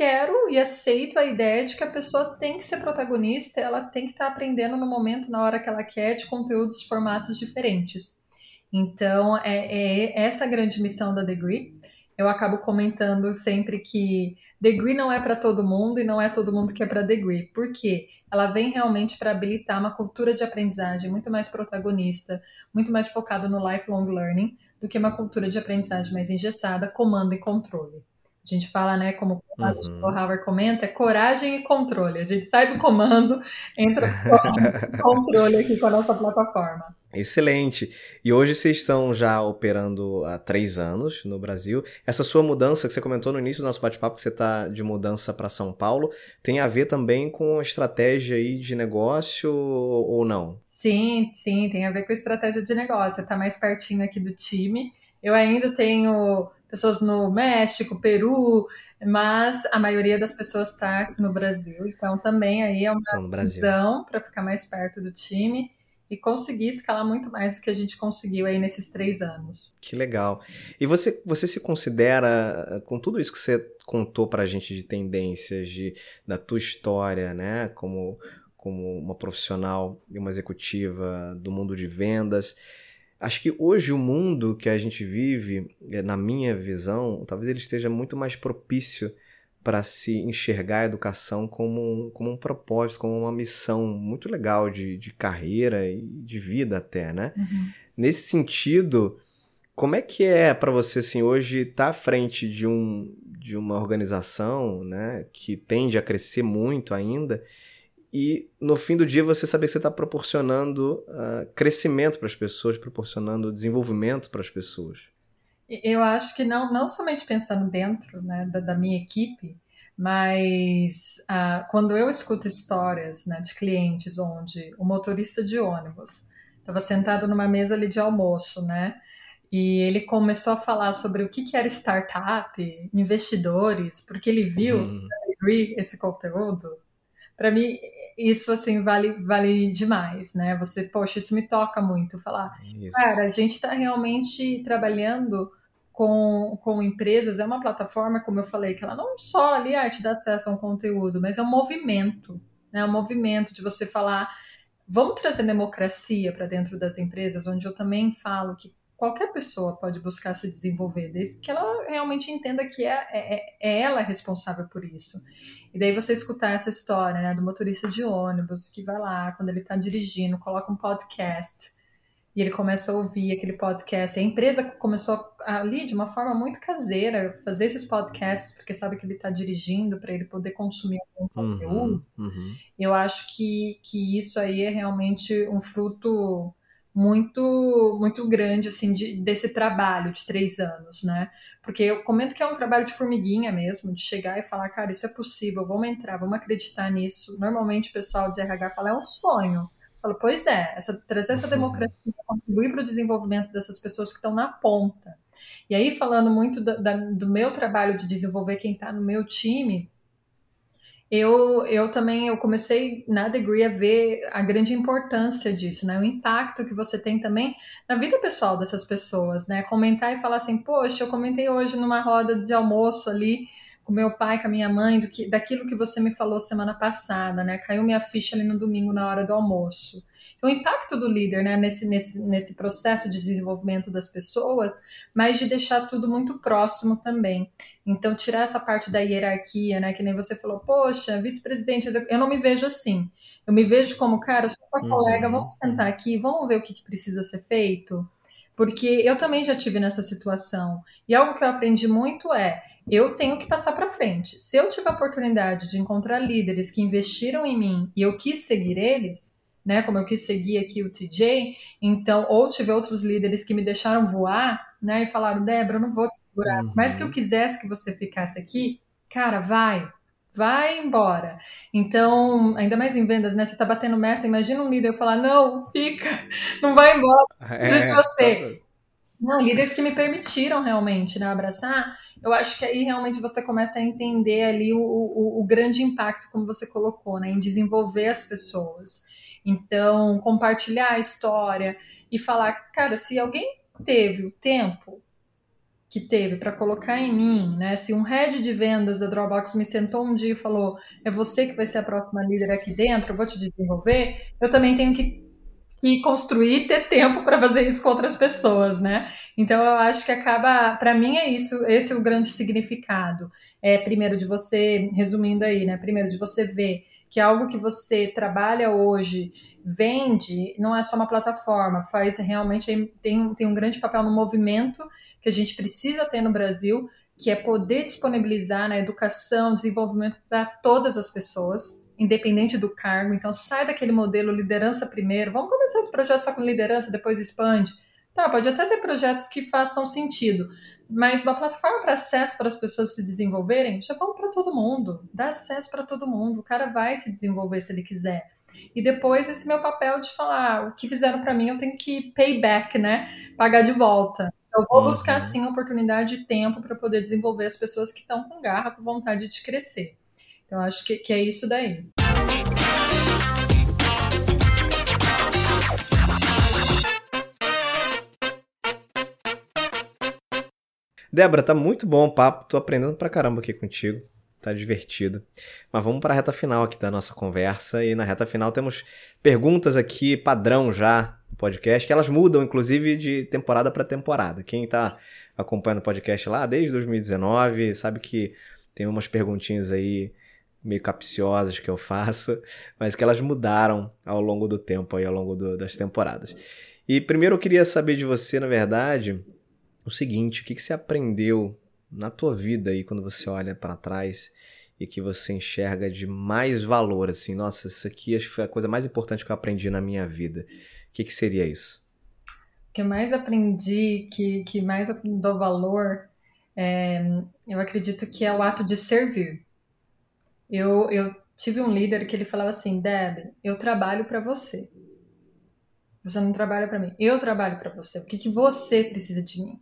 quero e aceito a ideia de que a pessoa tem que ser protagonista, ela tem que estar tá aprendendo no momento, na hora que ela quer, de conteúdos, formatos diferentes. Então, é, é essa a grande missão da Degree. Eu acabo comentando sempre que Degree não é para todo mundo e não é todo mundo que é para Degree. Por quê? Ela vem realmente para habilitar uma cultura de aprendizagem muito mais protagonista, muito mais focada no lifelong learning, do que uma cultura de aprendizagem mais engessada, comando e controle. A gente fala, né, como uhum. o Howard comenta, é coragem e controle. A gente sai do comando, entra no [laughs] controle aqui com a nossa plataforma. Excelente. E hoje vocês estão já operando há três anos no Brasil. Essa sua mudança que você comentou no início do nosso bate-papo, que você está de mudança para São Paulo, tem a ver também com a estratégia aí de negócio ou não? Sim, sim, tem a ver com a estratégia de negócio. Está mais pertinho aqui do time. Eu ainda tenho pessoas no México, Peru, mas a maioria das pessoas está no Brasil. Então também aí é uma visão para ficar mais perto do time e conseguir escalar muito mais do que a gente conseguiu aí nesses três anos. Que legal. E você, você se considera, com tudo isso que você contou para a gente de tendências, de, da tua história, né, como, como uma profissional e uma executiva do mundo de vendas, Acho que hoje o mundo que a gente vive, é, na minha visão, talvez ele esteja muito mais propício para se enxergar a educação como um, como um propósito, como uma missão muito legal de, de carreira e de vida até, né? Uhum. Nesse sentido, como é que é para você, assim, hoje estar tá à frente de um, de uma organização né, que tende a crescer muito ainda e no fim do dia você saber que você está proporcionando uh, crescimento para as pessoas, proporcionando desenvolvimento para as pessoas. Eu acho que não, não somente pensando dentro né, da, da minha equipe, mas uh, quando eu escuto histórias né, de clientes onde o motorista de ônibus estava sentado numa mesa ali de almoço, né? E ele começou a falar sobre o que, que era startup, investidores, porque ele viu uhum. esse conteúdo. Para mim, isso assim vale vale demais, né? Você, poxa, isso me toca muito falar. Isso. Cara, a gente está realmente trabalhando com, com empresas, é uma plataforma, como eu falei, que ela não só ali ah, te dá acesso a um conteúdo, mas é um movimento, né? Um movimento de você falar, vamos trazer democracia para dentro das empresas, onde eu também falo que qualquer pessoa pode buscar se desenvolver, desde que ela realmente entenda que é, é, é ela responsável por isso. E daí você escutar essa história né, do motorista de ônibus que vai lá, quando ele está dirigindo, coloca um podcast e ele começa a ouvir aquele podcast. A empresa começou ali de uma forma muito caseira fazer esses podcasts porque sabe que ele está dirigindo para ele poder consumir algum uhum, conteúdo. Uhum. Eu acho que, que isso aí é realmente um fruto muito muito grande assim de, desse trabalho de três anos, né? Porque eu comento que é um trabalho de formiguinha mesmo, de chegar e falar, cara, isso é possível, vamos entrar, vamos acreditar nisso. Normalmente o pessoal de RH fala, é um sonho. Eu falo, pois é, essa, trazer essa uhum. democracia, contribuir para o desenvolvimento dessas pessoas que estão na ponta. E aí, falando muito da, da, do meu trabalho de desenvolver quem está no meu time, eu, eu também eu comecei na Degree a ver a grande importância disso, né? O impacto que você tem também na vida pessoal dessas pessoas, né? Comentar e falar assim, poxa, eu comentei hoje numa roda de almoço ali com meu pai, com a minha mãe, do que, daquilo que você me falou semana passada, né? Caiu minha ficha ali no domingo na hora do almoço. Então, o impacto do líder né, nesse, nesse, nesse processo de desenvolvimento das pessoas, mas de deixar tudo muito próximo também. Então, tirar essa parte da hierarquia, né? Que nem você falou, poxa, vice-presidente, eu não me vejo assim. Eu me vejo como, cara, eu sou uma uhum. colega, vamos sentar aqui, vamos ver o que, que precisa ser feito. Porque eu também já tive nessa situação. E algo que eu aprendi muito é eu tenho que passar para frente. Se eu tiver a oportunidade de encontrar líderes que investiram em mim e eu quis seguir eles, né? Como eu quis seguir aqui o TJ, então, ou tive outros líderes que me deixaram voar, né? E falaram, Débora, eu não vou te segurar. Uhum. Mas que eu quisesse que você ficasse aqui, cara, vai, vai embora. Então, ainda mais em vendas, né? Você tá batendo meta, imagina um líder falar, não, fica, não vai embora, é, de você. Tá... Não, líderes que me permitiram realmente né, abraçar, eu acho que aí realmente você começa a entender ali o, o, o grande impacto, como você colocou, né, em desenvolver as pessoas. Então, compartilhar a história e falar, cara, se alguém teve o tempo que teve para colocar em mim, né? Se um head de vendas da Dropbox me sentou um dia e falou, é você que vai ser a próxima líder aqui dentro, eu vou te desenvolver, eu também tenho que, que construir ter tempo para fazer isso com outras pessoas, né? Então eu acho que acaba, para mim é isso, esse é o grande significado. É primeiro de você, resumindo aí, né? Primeiro de você ver que é algo que você trabalha hoje, vende, não é só uma plataforma, faz realmente tem, tem um grande papel no movimento que a gente precisa ter no Brasil, que é poder disponibilizar na né, educação, desenvolvimento para todas as pessoas, independente do cargo. Então, sai daquele modelo liderança primeiro. Vamos começar esse projeto só com liderança, depois expande. Tá, pode até ter projetos que façam sentido, mas uma plataforma para acesso para as pessoas se desenvolverem, já vamos para todo mundo, dá acesso para todo mundo, o cara vai se desenvolver se ele quiser. E depois esse meu papel de falar, o que fizeram para mim eu tenho que pay back, né? Pagar de volta. Eu vou uhum. buscar sim oportunidade e tempo para poder desenvolver as pessoas que estão com garra, com vontade de crescer. Então acho que, que é isso daí. Débora, tá muito bom o papo, tô aprendendo pra caramba aqui contigo. Tá divertido. Mas vamos para a reta final aqui da nossa conversa. E na reta final temos perguntas aqui, padrão já no podcast, que elas mudam, inclusive, de temporada para temporada. Quem está acompanhando o podcast lá desde 2019 sabe que tem umas perguntinhas aí meio capciosas que eu faço, [laughs] mas que elas mudaram ao longo do tempo, aí, ao longo do, das temporadas. E primeiro eu queria saber de você, na verdade, o seguinte: o que, que você aprendeu na tua vida aí quando você olha para trás e que você enxerga de mais valor assim, nossa, isso aqui acho que foi a coisa mais importante que eu aprendi na minha vida. O que, que seria isso? O que mais aprendi, que, que mais eu dou valor, é, eu acredito que é o ato de servir. Eu, eu tive um líder que ele falava assim, Deb, eu trabalho para você. Você não trabalha para mim, eu trabalho para você. O que, que você precisa de mim?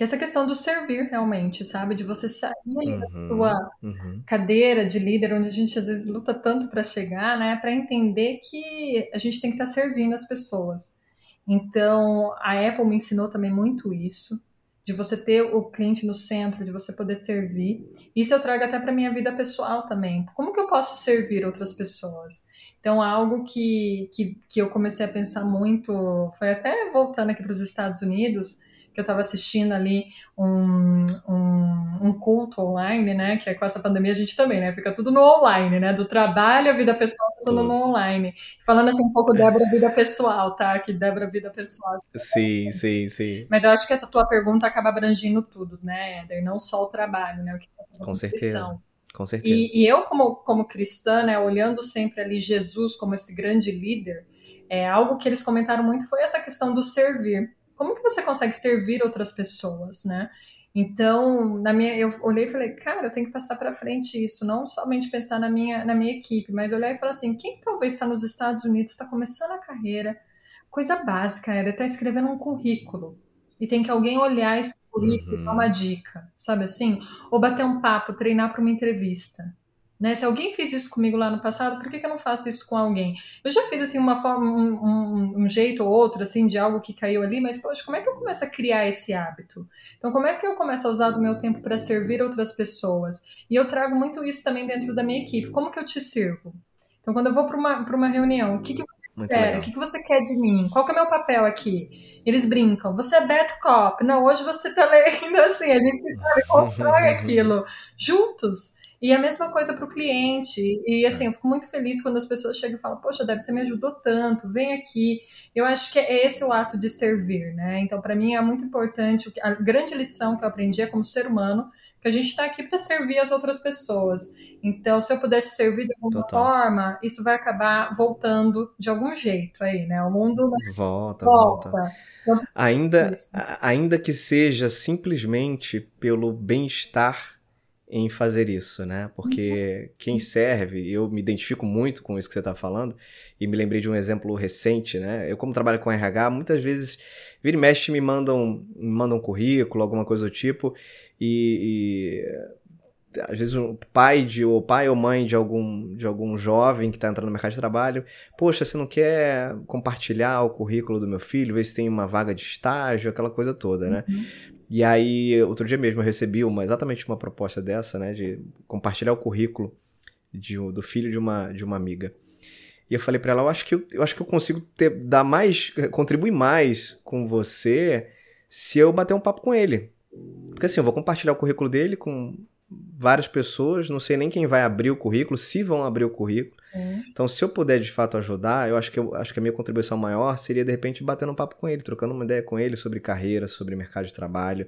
Que essa questão do servir realmente, sabe? De você sair uhum, da sua uhum. cadeira de líder, onde a gente às vezes luta tanto para chegar, né? Para entender que a gente tem que estar tá servindo as pessoas. Então, a Apple me ensinou também muito isso, de você ter o cliente no centro, de você poder servir. Isso eu trago até para minha vida pessoal também. Como que eu posso servir outras pessoas? Então, algo que, que, que eu comecei a pensar muito foi até voltando aqui para os Estados Unidos eu estava assistindo ali um, um, um, culto online, né? Que é com essa pandemia a gente também, né? Fica tudo no online, né? Do trabalho, a vida pessoal, tudo, no online. Falando assim um pouco Débora vida pessoal, tá? Que Débora vida pessoal. Sim, sim, sim. Mas eu acho que essa tua pergunta acaba abrangindo tudo, né, Éder? Não só o trabalho, né? O que é com certeza. Com certeza. E, e, eu, como, como cristã, né, olhando sempre ali Jesus como esse grande líder, é, algo que eles comentaram muito foi essa questão do servir como que você consegue servir outras pessoas, né? Então, na minha, eu olhei e falei, cara, eu tenho que passar para frente isso, não somente pensar na minha, na minha equipe, mas olhar e falar assim, quem talvez está nos Estados Unidos, está começando a carreira, coisa básica, ele está escrevendo um currículo e tem que alguém olhar esse currículo uhum. dar uma dica, sabe assim? Ou bater um papo, treinar para uma entrevista. Né? Se alguém fez isso comigo lá no passado, por que, que eu não faço isso com alguém? Eu já fiz assim uma forma, um, um, um, jeito ou outro assim de algo que caiu ali, mas poxa, como é que eu começo a criar esse hábito? Então, como é que eu começo a usar do meu tempo para servir outras pessoas? E eu trago muito isso também dentro da minha equipe. Como que eu te sirvo? Então, quando eu vou para uma, uma reunião, o que, que você quer? O que, que você quer de mim? Qual que é o meu papel aqui? Eles brincam, você é bad cop. Não, hoje você tá [laughs] lendo assim, a gente sabe, constrói aquilo juntos. E a mesma coisa para o cliente. E assim, eu fico muito feliz quando as pessoas chegam e falam: Poxa, Deb, você me ajudou tanto, vem aqui. Eu acho que é esse o ato de servir, né? Então, para mim é muito importante. A grande lição que eu aprendi é como ser humano, que a gente está aqui para servir as outras pessoas. Então, se eu puder te servir de alguma Total. forma, isso vai acabar voltando de algum jeito aí, né? O mundo volta, volta. volta. Então, ainda, ainda que seja simplesmente pelo bem-estar em fazer isso, né? Porque uhum. quem serve, eu me identifico muito com isso que você está falando, e me lembrei de um exemplo recente, né? Eu, como trabalho com RH, muitas vezes, vira e mexe, me mandam, me mandam um currículo, alguma coisa do tipo, e, e às vezes o pai de ou pai ou mãe de algum de algum jovem que está entrando no mercado de trabalho, poxa, você não quer compartilhar o currículo do meu filho, ver se tem uma vaga de estágio, aquela coisa toda, né? Uhum. E aí, outro dia mesmo eu recebi uma, exatamente uma proposta dessa, né, de compartilhar o currículo de, do filho de uma, de uma amiga. E eu falei para ela, eu acho que eu, eu, acho que eu consigo ter, dar mais, contribuir mais com você se eu bater um papo com ele. Porque assim, eu vou compartilhar o currículo dele com várias pessoas, não sei nem quem vai abrir o currículo, se vão abrir o currículo. É. Então, se eu puder de fato ajudar, eu acho que eu acho que a minha contribuição maior seria de repente batendo um papo com ele, trocando uma ideia com ele sobre carreira, sobre mercado de trabalho.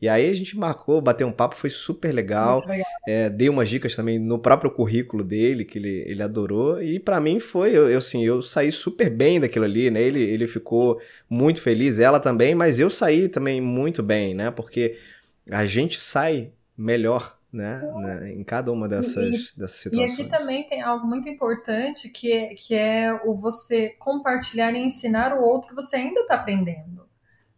E aí a gente marcou, bateu um papo, foi super legal. legal. É, dei umas dicas também no próprio currículo dele, que ele, ele adorou. E para mim foi, eu, eu, assim, eu saí super bem daquilo ali, né? Ele, ele ficou muito feliz, ela também, mas eu saí também muito bem, né? Porque a gente sai melhor né, né, em cada uma dessas, e, dessas situações. E aqui também tem algo muito importante que é, que é o você compartilhar e ensinar o outro, você ainda está aprendendo.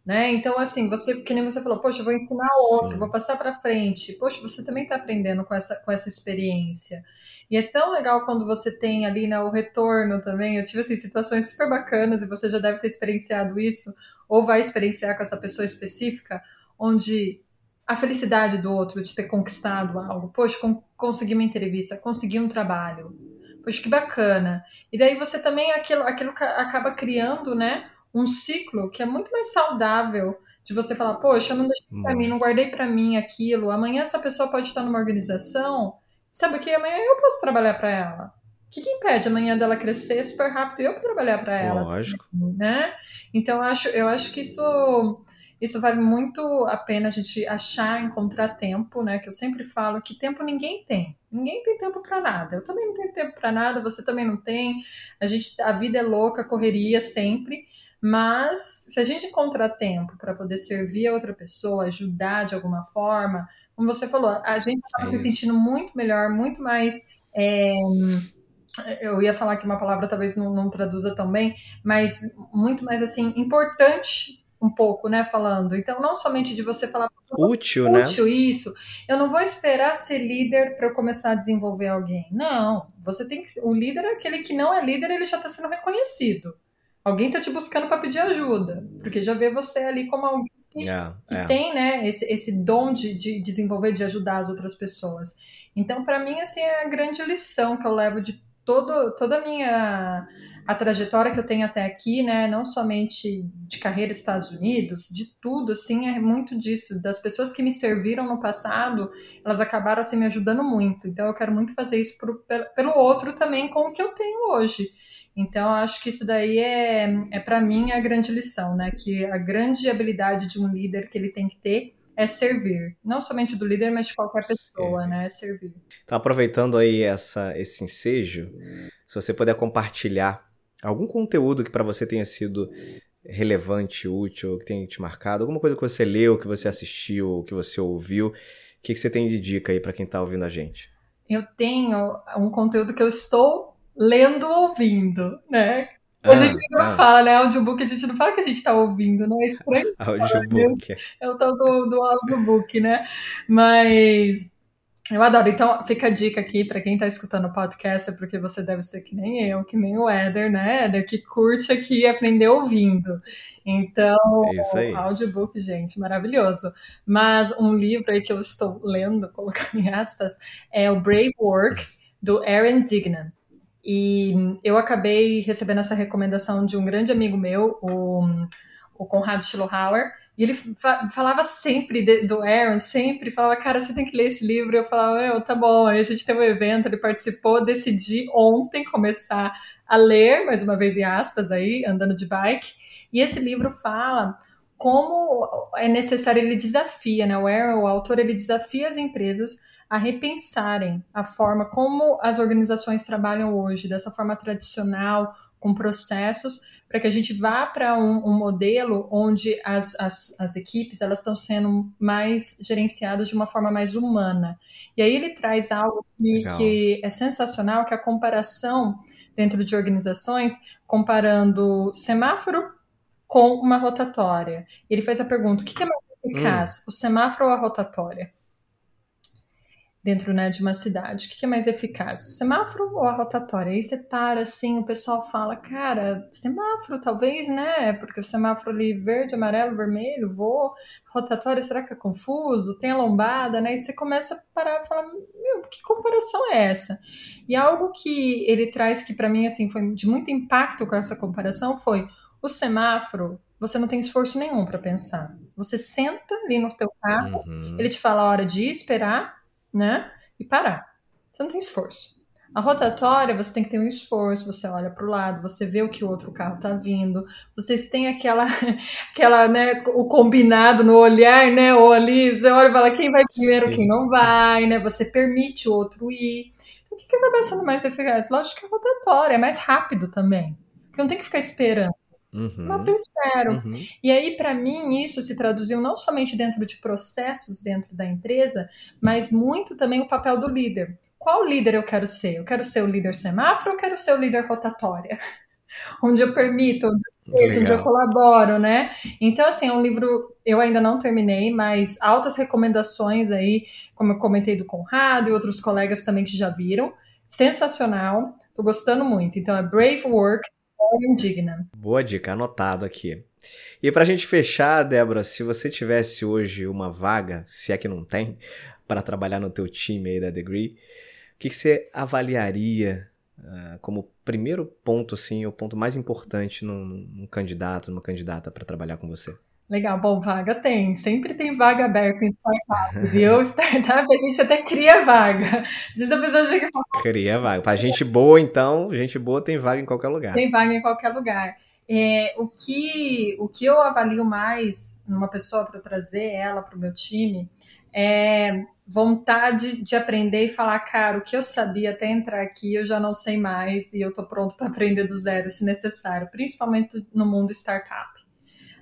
Né? Então, assim, você, que nem você falou, poxa, eu vou ensinar o outro, Sim. vou passar para frente. Poxa, você também está aprendendo com essa, com essa experiência. E é tão legal quando você tem ali né, o retorno também. Eu tive assim, situações super bacanas e você já deve ter experienciado isso, ou vai experienciar com essa pessoa específica, onde a felicidade do outro de ter conquistado algo. Poxa, consegui uma entrevista, consegui um trabalho. Poxa, que bacana. E daí você também aquilo, aquilo acaba criando, né, um ciclo que é muito mais saudável de você falar, poxa, eu não deixei para mim, não guardei para mim aquilo. Amanhã essa pessoa pode estar numa organização, sabe o que? Amanhã eu posso trabalhar para ela. O que, que, impede amanhã dela crescer super rápido e eu trabalhar para ela? Lógico. Né? Então eu acho, eu acho que isso isso vale muito a pena a gente achar, encontrar tempo, né? Que eu sempre falo que tempo ninguém tem. Ninguém tem tempo para nada. Eu também não tenho tempo para nada, você também não tem. A gente, a vida é louca, correria sempre. Mas se a gente encontrar tempo para poder servir a outra pessoa, ajudar de alguma forma, como você falou, a gente está é se sentindo muito melhor, muito mais. É, eu ia falar que uma palavra talvez não, não traduza tão bem, mas muito mais assim, importante um pouco, né, falando. Então, não somente de você falar útil, útil né? Útil isso. Eu não vou esperar ser líder para eu começar a desenvolver alguém. Não, você tem que o líder é aquele que não é líder, ele já está sendo reconhecido. Alguém está te buscando para pedir ajuda, porque já vê você ali como alguém que, yeah, que yeah. tem, né, esse, esse dom de, de desenvolver, de ajudar as outras pessoas. Então, para mim, assim, é a grande lição que eu levo de todo, toda a minha a trajetória que eu tenho até aqui, né, não somente de carreira Estados Unidos, de tudo, assim, é muito disso. Das pessoas que me serviram no passado, elas acabaram assim me ajudando muito. Então eu quero muito fazer isso pro, pelo outro também com o que eu tenho hoje. Então eu acho que isso daí é, é para mim a grande lição, né, que a grande habilidade de um líder que ele tem que ter é servir. Não somente do líder, mas de qualquer pessoa, Sim. né? É servir. Então, aproveitando aí essa, esse ensejo, se você puder compartilhar algum conteúdo que para você tenha sido relevante, útil, que tenha te marcado, alguma coisa que você leu, que você assistiu, que você ouviu, o que, que você tem de dica aí para quem está ouvindo a gente? Eu tenho um conteúdo que eu estou lendo ouvindo, né? Ah, a gente não ah. fala, né? Audiobook, a gente não fala que a gente está ouvindo, não é estranho. [laughs] Audiobook. É o tal do, do audiobook, né? Mas eu adoro. Então, fica a dica aqui para quem está escutando o podcast, é porque você deve ser que nem eu, que nem o Éder, né? Éder, que curte aqui e aprender ouvindo. Então, é audiobook, gente, maravilhoso. Mas um livro aí que eu estou lendo, [laughs] colocando em aspas, é o Brave Work, do Aaron Dignan. E eu acabei recebendo essa recomendação de um grande amigo meu, o, o Conrado Schlohauer, e ele fa falava sempre de, do Aaron, sempre falava, cara, você tem que ler esse livro. Eu falava, eu, tá bom. Aí a gente teve um evento, ele participou, decidi ontem começar a ler, mais uma vez em aspas aí, andando de bike. E esse livro fala como é necessário, ele desafia, né? O Aaron, o autor, ele desafia as empresas a repensarem a forma como as organizações trabalham hoje, dessa forma tradicional, com processos, para que a gente vá para um, um, modelo onde as, as, as equipes elas estão sendo mais gerenciadas de uma forma mais humana. E aí ele traz algo que, que é sensacional, que é a comparação dentro de organizações, comparando semáforo com uma rotatória. Ele faz a pergunta: o que é mais eficaz, hum. o semáforo ou a rotatória? Dentro né, de uma cidade. O que é mais eficaz? O semáforo ou a rotatória? Aí você para assim, o pessoal fala, cara, semáforo talvez, né? Porque o semáforo ali verde, amarelo, vermelho, vou. Rotatória, será que é confuso? Tem a lombada, né? E você começa a parar e falar, meu, que comparação é essa? E algo que ele traz que para mim assim foi de muito impacto com essa comparação foi o semáforo você não tem esforço nenhum para pensar. Você senta ali no teu carro, uhum. ele te fala a hora de esperar, né? E parar. Você não tem esforço. A rotatória, você tem que ter um esforço, você olha para o lado, você vê o que o outro carro está vindo, vocês têm aquela, [laughs] aquela, né, o combinado no olhar, né, ou ali, você olha e fala quem vai primeiro, Sim. quem não vai, né, você permite o outro ir. Então, o que, que acaba sendo mais eficaz? Lógico que a rotatória é mais rápido também, porque não tem que ficar esperando. Uhum. eu espero. Uhum. E aí, para mim, isso se traduziu não somente dentro de processos dentro da empresa, mas muito também o papel do líder. Qual líder eu quero ser? Eu quero ser o líder semáforo ou eu quero ser o líder rotatória? [laughs] onde eu permito, onde eu colaboro, né? Então, assim, é um livro, eu ainda não terminei, mas altas recomendações aí, como eu comentei do Conrado e outros colegas também que já viram. Sensacional, tô gostando muito. Então, é Brave Work, indigna. Boa dica, anotado aqui. E para a gente fechar, Débora, se você tivesse hoje uma vaga, se é que não tem, para trabalhar no teu time aí da Degree, o que, que você avaliaria uh, como primeiro ponto, assim, o ponto mais importante num, num candidato, numa candidata para trabalhar com você? Legal, bom, vaga tem, sempre tem vaga aberta em startup, viu? [laughs] Startup a gente até cria vaga. Às vezes a pessoa chega e fala. Cria vaga. Pra gente boa, então, gente boa tem vaga em qualquer lugar. Tem vaga em qualquer lugar. É, o, que, o que eu avalio mais numa pessoa para trazer ela para o meu time é vontade de aprender e falar, cara, o que eu sabia até entrar aqui eu já não sei mais e eu estou pronto para aprender do zero se necessário, principalmente no mundo startup.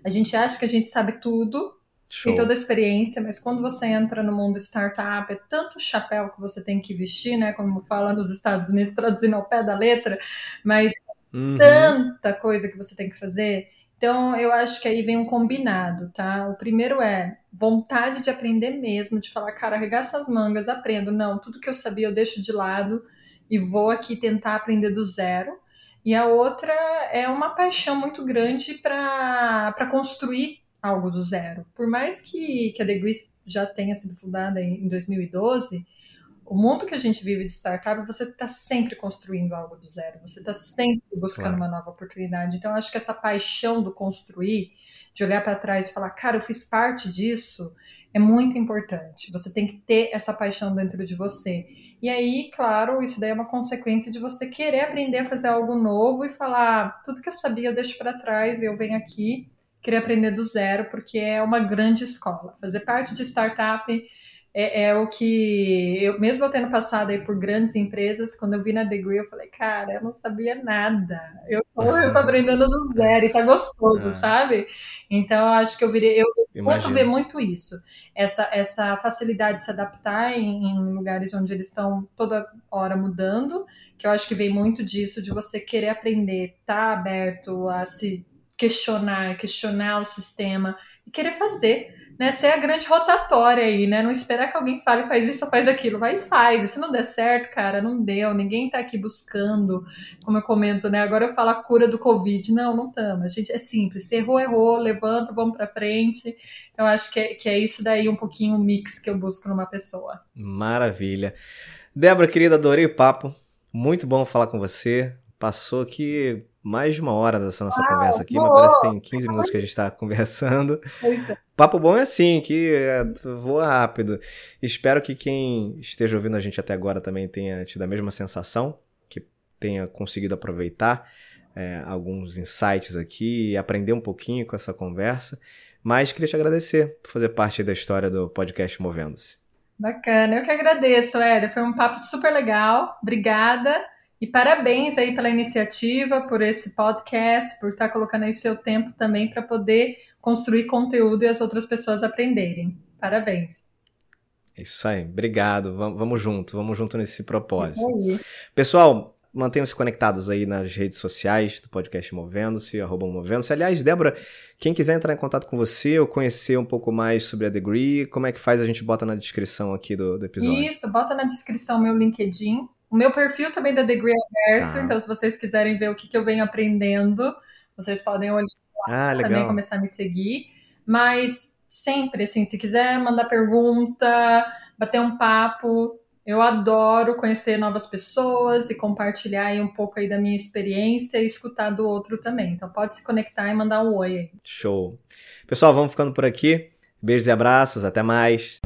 A gente acha que a gente sabe tudo, Show. tem toda a experiência, mas quando você entra no mundo startup, é tanto chapéu que você tem que vestir, né? Como fala nos Estados Unidos, traduzindo ao pé da letra, mas uhum. tanta coisa que você tem que fazer. Então, eu acho que aí vem um combinado, tá? O primeiro é vontade de aprender mesmo, de falar, cara, arregaça as mangas, aprendo. Não, tudo que eu sabia eu deixo de lado e vou aqui tentar aprender do zero. E a outra é uma paixão muito grande para construir algo do zero. Por mais que, que a Degree já tenha sido fundada em, em 2012, o mundo que a gente vive de startup, você está sempre construindo algo do zero, você está sempre buscando claro. uma nova oportunidade. Então, acho que essa paixão do construir, de olhar para trás e falar, cara, eu fiz parte disso, é muito importante. Você tem que ter essa paixão dentro de você. E aí, claro, isso daí é uma consequência de você querer aprender a fazer algo novo e falar, tudo que eu sabia eu deixo para trás, eu venho aqui querer aprender do zero, porque é uma grande escola. Fazer parte de startup é, é, o que eu, mesmo eu tendo passado aí por grandes empresas, quando eu vi na Degree, eu falei, cara, eu não sabia nada. Eu tô, eu tô aprendendo do zero e tá gostoso, ah. sabe? Então, eu acho que eu virei. Eu conto ver muito isso. Essa, essa facilidade de se adaptar em, em lugares onde eles estão toda hora mudando, que eu acho que vem muito disso, de você querer aprender, tá aberto a se questionar, questionar o sistema e querer fazer né, ser a grande rotatória aí, né? Não esperar que alguém fale, faz isso ou faz aquilo. Vai e faz. E se não der certo, cara, não deu. Ninguém tá aqui buscando, como eu comento, né? Agora eu falo a cura do Covid. Não, não estamos. A gente é simples. Se errou, errou, levanta, vamos para frente. Então, acho que é, que é isso daí um pouquinho o mix que eu busco numa pessoa. Maravilha. Débora, querida, adorei o papo. Muito bom falar com você. Passou aqui mais de uma hora dessa nossa ah, conversa aqui, boa. mas parece que tem 15 minutos que a gente está [laughs] conversando. É. Papo bom é assim, que é, voa rápido. Espero que quem esteja ouvindo a gente até agora também tenha tido a mesma sensação, que tenha conseguido aproveitar é, alguns insights aqui e aprender um pouquinho com essa conversa. Mas queria te agradecer por fazer parte da história do podcast Movendo-se. Bacana, eu que agradeço, Éder. Foi um papo super legal. Obrigada. E parabéns aí pela iniciativa, por esse podcast, por estar colocando aí seu tempo também para poder construir conteúdo e as outras pessoas aprenderem. Parabéns. É isso aí, obrigado. Vamos junto, vamos junto nesse propósito. Pessoal, mantenham-se conectados aí nas redes sociais do podcast Movendo-se, arroba Movendo-se. Aliás, Débora, quem quiser entrar em contato com você ou conhecer um pouco mais sobre a Degree, como é que faz? A gente bota na descrição aqui do, do episódio. Isso, bota na descrição meu LinkedIn, o meu perfil também da Degree aberto, tá. então se vocês quiserem ver o que, que eu venho aprendendo, vocês podem olhar lá ah, também, começar a me seguir. Mas sempre, assim, se quiser mandar pergunta, bater um papo, eu adoro conhecer novas pessoas e compartilhar um pouco aí da minha experiência e escutar do outro também. Então pode se conectar e mandar um oi aí. Show. Pessoal, vamos ficando por aqui. Beijos e abraços, até mais.